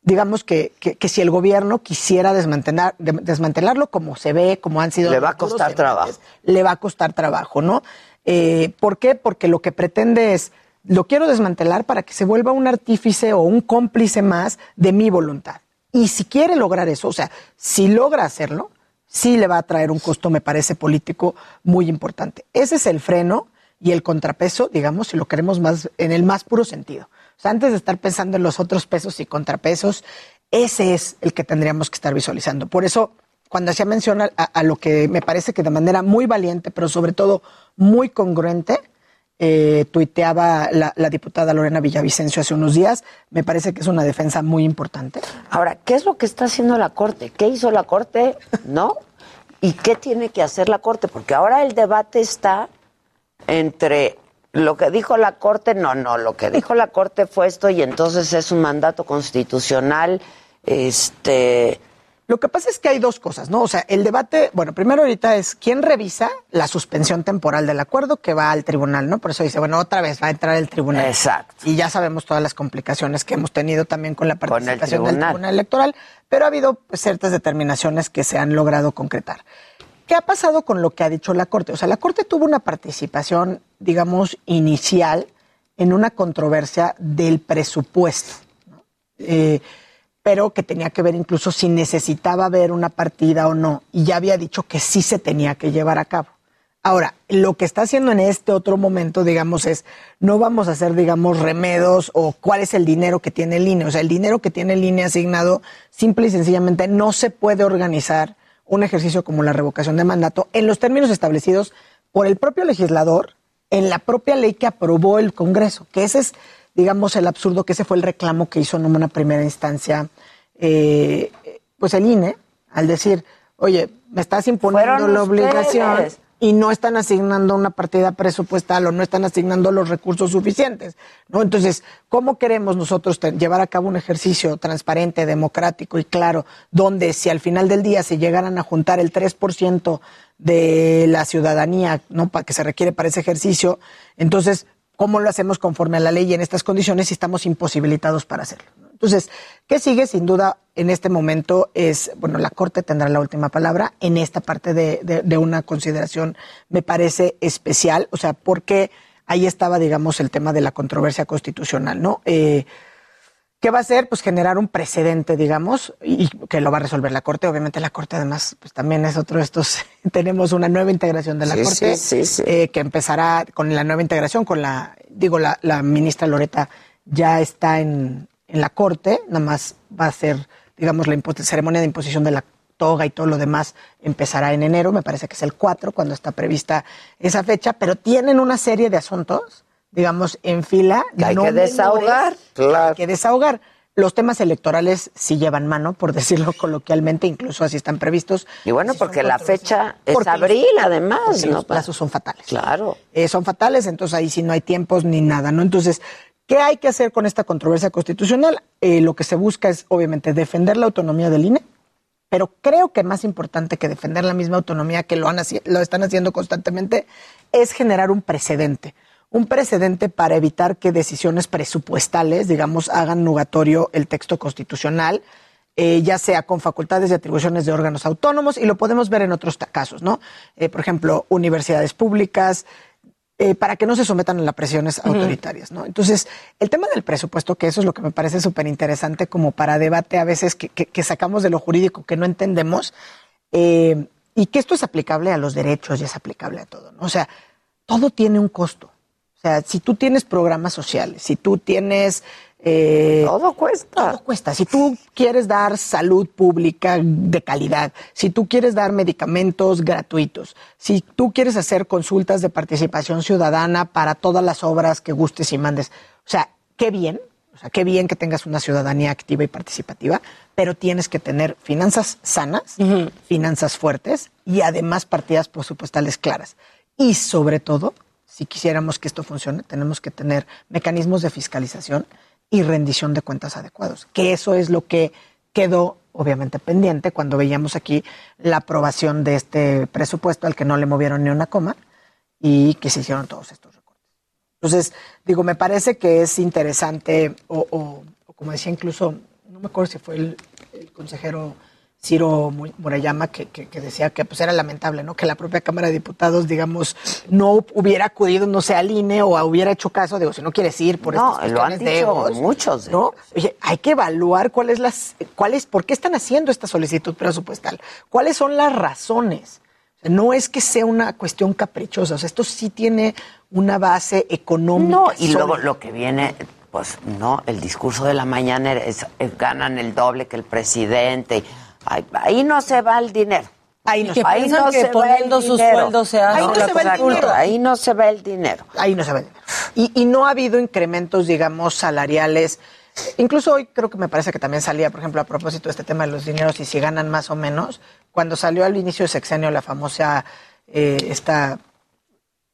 Digamos que, que, que si el gobierno quisiera desmantelar, de- desmantelarlo como se ve, como han sido... Le va a costar trabajo. Le va a costar trabajo, ¿no? Eh, ¿Por qué? Porque lo que pretende es, lo quiero desmantelar para que se vuelva un artífice o un cómplice más de mi voluntad. Y si quiere lograr eso, o sea, si logra hacerlo, sí le va a traer un costo, me parece, político muy importante. Ese es el freno y el contrapeso, digamos, si lo queremos más en el más puro sentido. O sea, antes de estar pensando en los otros pesos y contrapesos, Ese es el que tendríamos que estar visualizando. Por eso, cuando hacía mención a, lo que me parece que de manera muy valiente, pero sobre todo muy congruente, eh, tuiteaba la diputada Lorena Villavicencio hace unos días, me parece que es una defensa muy importante. Ahora, ¿qué es lo que está haciendo la Corte? ¿Qué hizo la Corte? ¿No? ¿Y qué tiene que hacer la Corte? Porque ahora el debate está entre lo que dijo la Corte, no, no, lo que dijo la Corte fue esto y entonces es un mandato constitucional, este... Lo que pasa es que hay dos cosas, ¿no? O sea, el debate, bueno, primero ahorita es quién revisa la suspensión temporal del acuerdo que va al tribunal, ¿no? Por eso dice, bueno, otra vez va a entrar el tribunal. Exacto. Y ya sabemos todas las complicaciones que hemos tenido también con la participación del tribunal. tribunal electoral, pero ha habido pues, ciertas determinaciones que se han logrado concretar. ¿Qué ha pasado con lo que ha dicho la Corte? O sea, la Corte tuvo una participación, digamos, inicial en una controversia del presupuesto. ¿no? Eh, pero que tenía que ver incluso si necesitaba ver una partida o no, y ya había dicho que sí se tenía que llevar a cabo. Ahora, lo que está haciendo en este otro momento, digamos, es no vamos a hacer, digamos, remedos o cuál es el dinero que tiene el INE. O sea, el dinero que tiene el INE asignado, simple y sencillamente no se puede organizar un ejercicio como la revocación de mandato en los términos establecidos por el propio legislador en la propia ley que aprobó el Congreso, que ese es, digamos, el absurdo, que ese fue el reclamo que hizo en una primera instancia, eh, pues el INE, al decir, oye, me estás imponiendo la obligación ustedes. Y no están asignando una partida presupuestal o no están asignando los recursos suficientes, ¿no? Entonces, ¿cómo queremos nosotros llevar a cabo un ejercicio transparente, democrático y claro, donde si al final del día se llegaran a juntar el 3% de la ciudadanía, ¿no? Que se requiere para ese ejercicio, entonces, ¿cómo lo hacemos conforme a la ley y en estas condiciones si estamos imposibilitados para hacerlo? Entonces, ¿qué sigue? Sin duda, en este momento es, bueno, la Corte tendrá la última palabra en esta parte de, de- de una consideración, me parece especial, o sea, porque ahí estaba, digamos, el tema de la controversia constitucional, ¿no? Eh, ¿Qué va a hacer? Pues generar un precedente, digamos, y que lo va a resolver la Corte. Obviamente la Corte además, pues también es otro de estos, tenemos una nueva integración de la Sí, Corte, sí, sí, sí. eh, que empezará con la nueva integración, con la, digo, la, la ministra Loreta ya está en, en la Corte, nada más va a ser, digamos, la ceremonia de imposición de la toga y todo lo demás empezará en enero, me parece que es el 4 cuando está prevista esa fecha, pero tienen una serie de asuntos, digamos, en fila. Que hay no que menores, desahogar, claro. Hay que desahogar. Los temas electorales sí llevan mano, por decirlo coloquialmente, incluso así están previstos. Y bueno, porque la fecha es Porque los- abril, además, porque ¿no? los plazos son fatales. Claro. Eh, son fatales, entonces ahí sí no hay tiempos ni nada, ¿no? Entonces, ¿qué hay que hacer con esta controversia constitucional? Eh, lo que se busca es, obviamente, defender la autonomía del INE, pero creo que más importante que defender la misma autonomía que lo, han lo están haciendo constantemente es generar un precedente. Un precedente para evitar que decisiones presupuestales, digamos, hagan nugatorio el texto constitucional, eh, ya sea con facultades y atribuciones de órganos autónomos, y lo podemos ver en otros casos, ¿no? Eh, por ejemplo, universidades públicas, eh, para que no se sometan a las presiones autoritarias, ¿no? Entonces, el tema del presupuesto, que eso es lo que me parece súper interesante como para debate a veces que, que- que sacamos de lo jurídico que no entendemos, eh, y que esto es aplicable a los derechos y es aplicable a todo, ¿no? O sea, todo tiene un costo. O sea, si tú tienes programas sociales, si tú tienes... eh, todo cuesta. Todo cuesta. Si tú quieres dar salud pública de calidad, si tú quieres dar medicamentos gratuitos, si tú quieres hacer consultas de participación ciudadana para todas las obras que gustes y mandes, o sea, qué bien, o sea, qué bien que tengas una ciudadanía activa y participativa, pero tienes que tener finanzas sanas, finanzas fuertes y además partidas presupuestales claras. Y sobre todo, si quisiéramos que esto funcione, tenemos que tener mecanismos de fiscalización y rendición de cuentas adecuados, que eso es lo que quedó obviamente pendiente cuando veíamos aquí la aprobación de este presupuesto al que no le movieron ni una coma y que se hicieron todos estos recortes. Entonces, digo, me parece que es interesante, o, o- o como decía incluso, no me acuerdo si fue el, el consejero Ciro Mu- Murayama, que, que- que decía que pues era lamentable, ¿no? Que la propia Cámara de Diputados, digamos, no hubiera acudido, no sé, al INE o hubiera hecho caso, digo, si no quieres ir por No, estas lo han cuestiones de dicho egos, muchos ¿no? Oye, hay que evaluar cuál es las, cuál es, por qué están haciendo esta solicitud presupuestal, cuáles son las razones. O sea, no es que sea una cuestión caprichosa, o sea, esto sí tiene una base económica. No, y luego lo que viene Pues no, el discurso de la mañana es, es ganan el doble que el presidente. Ahí, ahí no se va el dinero. Ahí no, que ahí no que se va el poniendo sus dinero. sueldos se hace Ahí no se va el dinero. Ahí no se ve el dinero. Ahí no se ve el dinero. Y, y no ha habido incrementos, digamos, salariales. Incluso hoy creo que me parece que también salía, por ejemplo, a propósito de este tema de los dineros y si ganan más o menos, cuando salió al inicio de sexenio la famosa, eh, esta,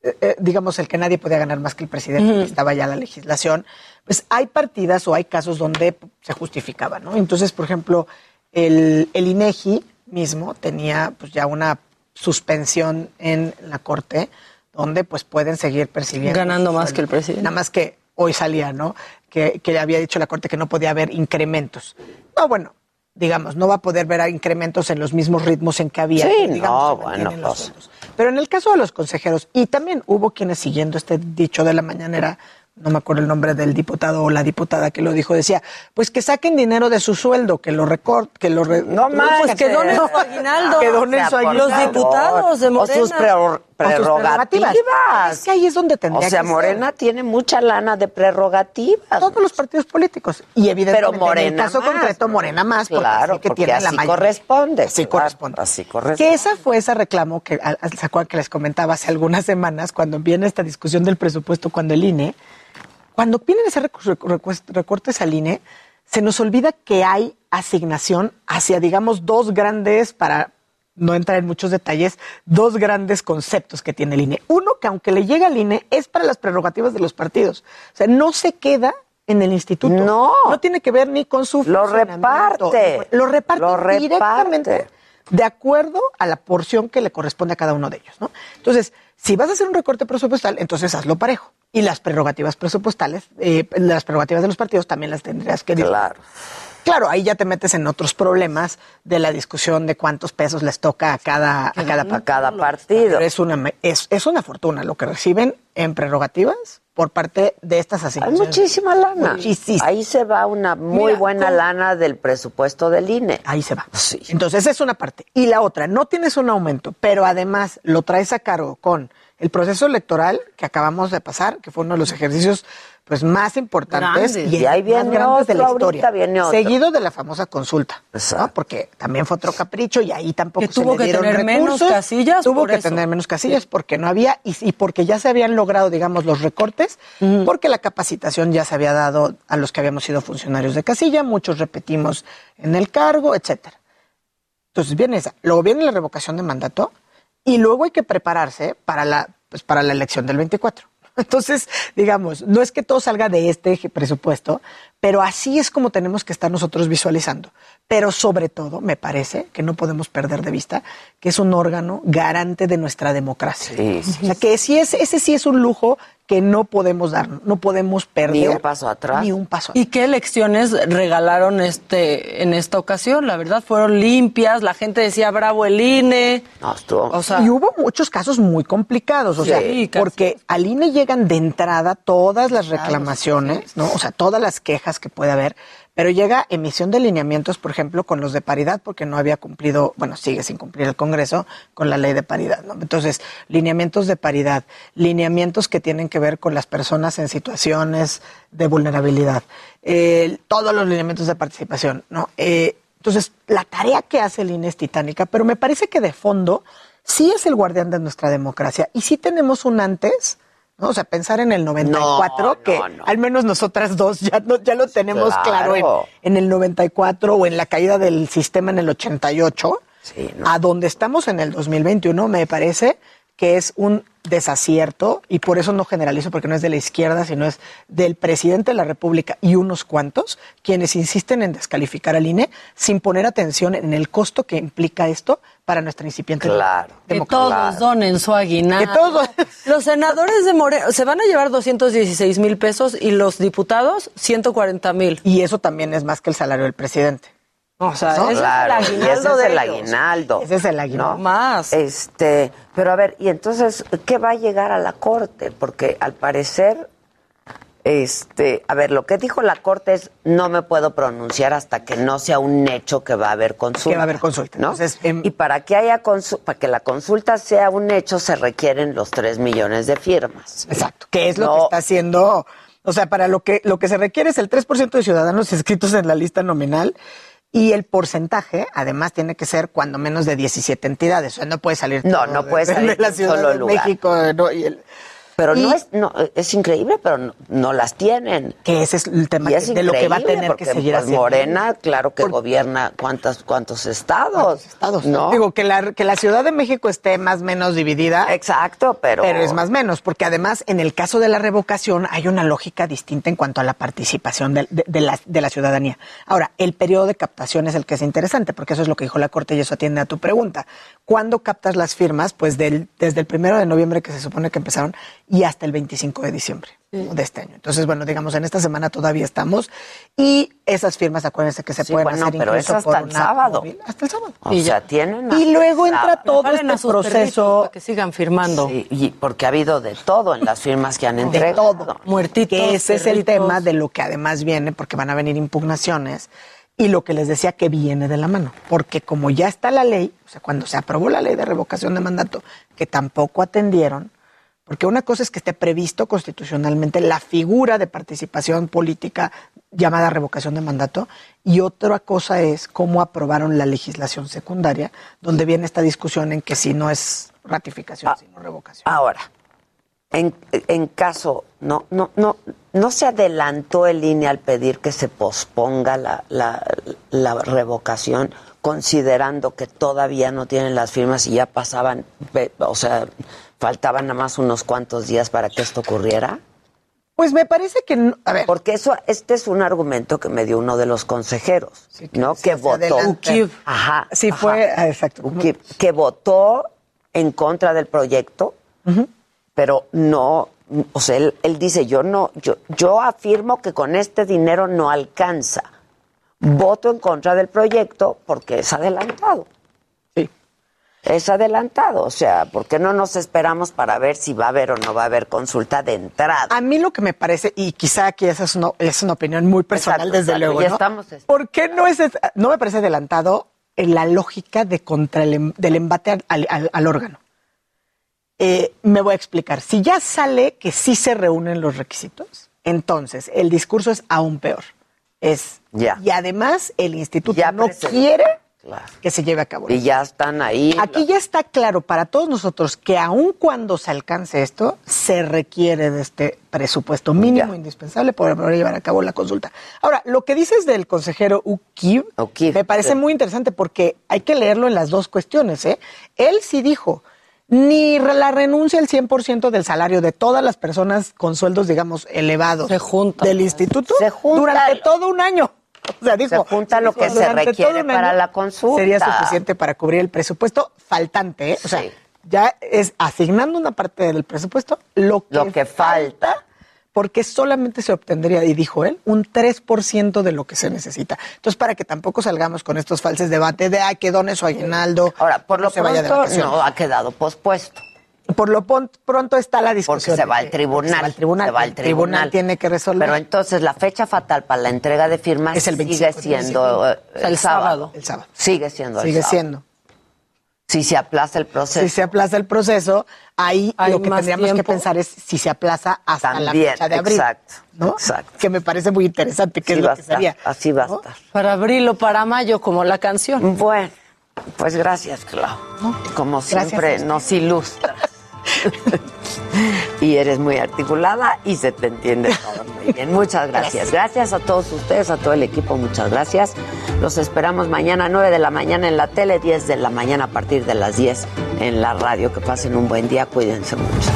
eh, eh, digamos, el que nadie podía ganar más que el presidente, que estaba ya la legislación, pues hay partidas o hay casos donde se justificaba, ¿no? Entonces, por ejemplo, el, el INEGI mismo tenía pues ya una suspensión en la corte donde pues pueden seguir percibiendo Ganando más que el presidente. Nada más que hoy salía, ¿no? Que, que había dicho la corte que no podía haber incrementos. No, bueno, digamos, no va a poder ver incrementos en los mismos ritmos en que había. Sí, no, bueno, los pues. Pero en el caso de los consejeros, y también hubo quienes siguiendo este dicho de la mañanera, no me acuerdo el nombre del diputado o la diputada que lo dijo, decía, pues que saquen dinero de su sueldo, que lo recorten, que lo... Re No Pues que donen su aguinaldo. Que donen su aguinaldo. Los diputados de Morena. prerro- O sus prerrogativas. prerrogativas. Es que ahí es donde tendría O sea, que ser. Morena tiene mucha lana de prerrogativas. Todos los partidos políticos. Y evidentemente Pero Morena en el caso más, concreto. Morena más, porque Claro, que tiene así la mayoría. corresponde. Así claro, corresponde. Así corresponde. Que esa fue ese reclamo que se acuerdan que les comentaba hace algunas semanas cuando viene esta discusión del presupuesto cuando el INE, cuando vienen recu- recortes al INE, se nos olvida que hay asignación hacia, digamos, dos grandes, para no entrar en muchos detalles, dos grandes conceptos que tiene el INE. Uno, que aunque le llega al INE, es para las prerrogativas de los partidos. O sea, no se queda en el instituto. No. No tiene que ver ni con su Lo reparte. Lo reparte Lo reparte. directamente de acuerdo a la porción que le corresponde a cada uno de ellos, ¿no? Entonces, si vas a hacer un recorte presupuestal, entonces hazlo parejo. Y las prerrogativas presupuestales, eh, las prerrogativas de los partidos también las tendrías que Claro. Claro, ahí ya te metes en otros problemas de la discusión de cuántos pesos les toca a cada, a cada, A cada partido. Pero es una, es, es una fortuna lo que reciben en prerrogativas por parte de estas Hay asignaciones. muchísima lana. Muchísima. Ahí se va una muy Mira, buena con- lana del presupuesto del INE. Ahí se va. Sí. Entonces, esa es una parte. Y la otra, no tienes un aumento, pero además lo traes a cargo con el proceso electoral que acabamos de pasar, que fue uno de los ejercicios pues más importantes Grandes. y, Y ahí más viene grandes de la historia. ahorita viene otro. Seguido de la famosa consulta, ¿no? Porque también fue otro capricho y ahí tampoco Que se tuvo le que dieron tener menos recursos. casillas Tuvo por que eso. tener menos casillas porque no había y, y porque ya se habían logrado, digamos, los recortes, porque la capacitación ya se había dado a los que habíamos sido funcionarios de casilla, muchos repetimos en el cargo, etcétera. Entonces viene esa, luego viene la revocación de mandato y luego hay que prepararse para la, pues, para la elección del 24. Entonces, digamos, no es que todo salga de este presupuesto, pero así es como tenemos que estar nosotros visualizando. Pero sobre todo, me parece que no podemos perder de vista que es un órgano garante de nuestra democracia. Sí, sí. O sea, que sí es, ese sí es un lujo que no podemos dar, no podemos perder. Ni un paso atrás. Ni un paso ¿Y qué elecciones regalaron este en esta ocasión? La verdad, fueron limpias, la gente decía bravo el INE. No, estuvo. O sea, y hubo muchos casos muy complicados, o Sí, sea, casi. porque al INE llegan de entrada todas las reclamaciones, ¿no? O sea, todas las quejas que puede haber, pero llega emisión de lineamientos, por ejemplo, con los de paridad, porque no había cumplido, bueno, sigue sin cumplir el Congreso con la ley de paridad. Entonces, lineamientos de paridad, lineamientos que tienen que ver con las personas en situaciones de vulnerabilidad, todos los lineamientos de participación, ¿no? Eh, entonces, la tarea que hace el INE es titánica, pero me parece que de fondo sí es el guardián de nuestra democracia y sí tenemos un antes, ¿no? O sea, pensar en el 94, No, que no, no. al menos nosotras dos ya, lo tenemos Claro. claro, en, en el 94 o en la caída del sistema en el 88, Sí, a donde estamos en el 2021, me parece que es un desacierto y por eso no generalizo porque no es de la izquierda, sino es del presidente de la República y unos cuantos quienes insisten en descalificar al INE sin poner atención en el costo que implica esto para nuestra incipiente Claro. que democracia. todos donen su aguinaldo. Que todos- Los senadores de Morena se van a llevar 216 mil pesos y los diputados 140 mil. Y eso también es más que el salario del presidente. O sea, ¿No? ese Claro, es el ese aguinaldo es de el aguinaldo. Ese es el aguinaldo. ¿no? Más. Este, pero a ver, y entonces, ¿qué va a llegar a la corte? Porque al parecer, este, a ver, lo que dijo la corte es no me puedo pronunciar hasta que no sea un hecho que va a haber consulta. Que va a haber consulta. ¿no? Entonces, em- y para que haya para que la consulta sea un hecho se requieren los tres millones de firmas. Exacto. Que es lo No. que está haciendo O sea, para lo que, lo que se requiere es el 3% de ciudadanos inscritos en la lista nominal y el porcentaje, además, tiene que ser cuando menos de 17 entidades. O sea, no puede salir No, todo no de- puede de salir de Ciudad solo de lugar. México. ¿no? Y el- Pero no es, no, es increíble, pero no, no las tienen. Que ese es el tema que- es de lo que va a tener que porque, seguir pues, haciendo. Morena, claro que gobierna cuántas, cuántos estados. Estados. ¿no? Digo, que la, que la Ciudad de México esté más o menos dividida. Exacto, pero... Pero es más o menos, porque además en el caso de la revocación hay una lógica distinta en cuanto a la participación de, de- de la, de la ciudadanía. Ahora, el periodo de captación es el que es interesante, porque eso es lo que dijo la Corte y eso atiende a tu pregunta. ¿Cuándo captas las firmas? Pues del- desde el primero de noviembre que se supone que empezaron y hasta el 25 de diciembre ¿no? de este año. Entonces, bueno, digamos, en esta semana todavía estamos y esas firmas, acuérdense que se Sí, pueden bueno, hacer pero incluso es hasta por el sábado. móvil. Hasta el sábado. O Y ya. tienen Y luego entra todo este proceso para que sigan firmando. Sí, y porque ha habido de todo en las firmas que han de entregado. todo. Muertitos, Que ese es el tema de lo que además viene, porque van a venir impugnaciones. Y lo que les decía que viene de la mano. Porque como ya está la ley, o sea, cuando se aprobó la ley de revocación de mandato, que tampoco atendieron, porque una cosa es que esté previsto constitucionalmente la figura de participación política llamada revocación de mandato, y otra cosa es cómo aprobaron la legislación secundaria, donde viene esta discusión en que si no es ratificación, sino revocación. Ahora, en, en caso, no, no, no, no se adelantó el INE al pedir que se posponga la, la, la revocación, considerando que todavía no tienen las firmas y ya pasaban, o sea, faltaban nada más unos cuantos días para que esto ocurriera. Pues me parece que, no- a ver, Porque eso, este es un argumento que me dio uno de los consejeros, ¿no? Que votó. Ukip. Ajá. Sí, ajá. fue, ah, exacto. Que votó en contra del proyecto, pero no, o sea, él, él dice, yo no, yo, yo afirmo que con este dinero no alcanza. Voto en contra del proyecto porque es adelantado. Es adelantado, o sea, ¿por qué no nos esperamos para ver si va a haber o no va a haber consulta de entrada? A mí lo que me parece, y quizá aquí esa es una, es una opinión muy personal, Exacto, desde exacto, luego, ya ¿no? estamos- ¿Por qué no es, no me parece adelantado en la lógica de contra el em- del embate al, al- al- al órgano? Eh, me voy a explicar. Si ya sale que sí se reúnen los requisitos, entonces el discurso es aún peor. Es, Ya. Y además el instituto Ya no quiere Claro. que se lleve a cabo. Y ya están ahí. Aquí ya está claro para todos nosotros que aun cuando se alcance esto, se requiere de este presupuesto mínimo indispensable para poder llevar a cabo la consulta. Ahora, lo que dices del consejero Ukib me parece sí. muy interesante porque hay que leerlo en las dos cuestiones. ¿eh? Él sí dijo, ni la renuncia al 100% del salario de todas las personas con sueldos, digamos, elevados del instituto durante todo un año. O sea, dijo, Se junta lo que se requiere para la consulta. Sería suficiente para cubrir el presupuesto faltante, ¿eh? O sea, ya es asignando una parte del presupuesto lo que, Lo que falta. porque solamente se obtendría, y dijo él, un 3% de lo que se necesita. Entonces, para que tampoco salgamos con estos falsos debates de, ay, que done su aguinaldo. Ahora, por no lo se vaya de pronto no ha quedado pospuesto. Por lo pronto está la discusión. Porque se va al tribunal. Se va al tribunal. se va al el tribunal tiene que resolver. Pero entonces la fecha fatal para la entrega de firmas Es el sigue 25, siendo eh, el, sábado. El sábado. Sigue siendo el Sigue sábado. siendo. Si se aplaza el proceso. Si se aplaza el proceso, ahí Hay lo que tendríamos que pensar es si se aplaza hasta la También, fecha de abril. exacto, ¿no? exacto. Que me parece muy interesante, que Así es va lo a que estar, sería. Así va a ¿no? estar. Para abril o para mayo, como la canción. Bueno, pues gracias, Clau. Como siempre, nos ilustras. y eres muy articulada y se te entiende todo muy bien. Muchas gracias. Gracias a todos ustedes, a todo el equipo, muchas gracias. Los esperamos mañana 9 de la mañana en la tele, 10 de la mañana a partir de las 10 en la radio. Que pasen un buen día, cuídense mucho.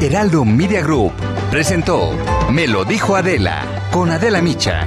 Heraldo Media Group presentó Me lo dijo Adela con Adela Micha.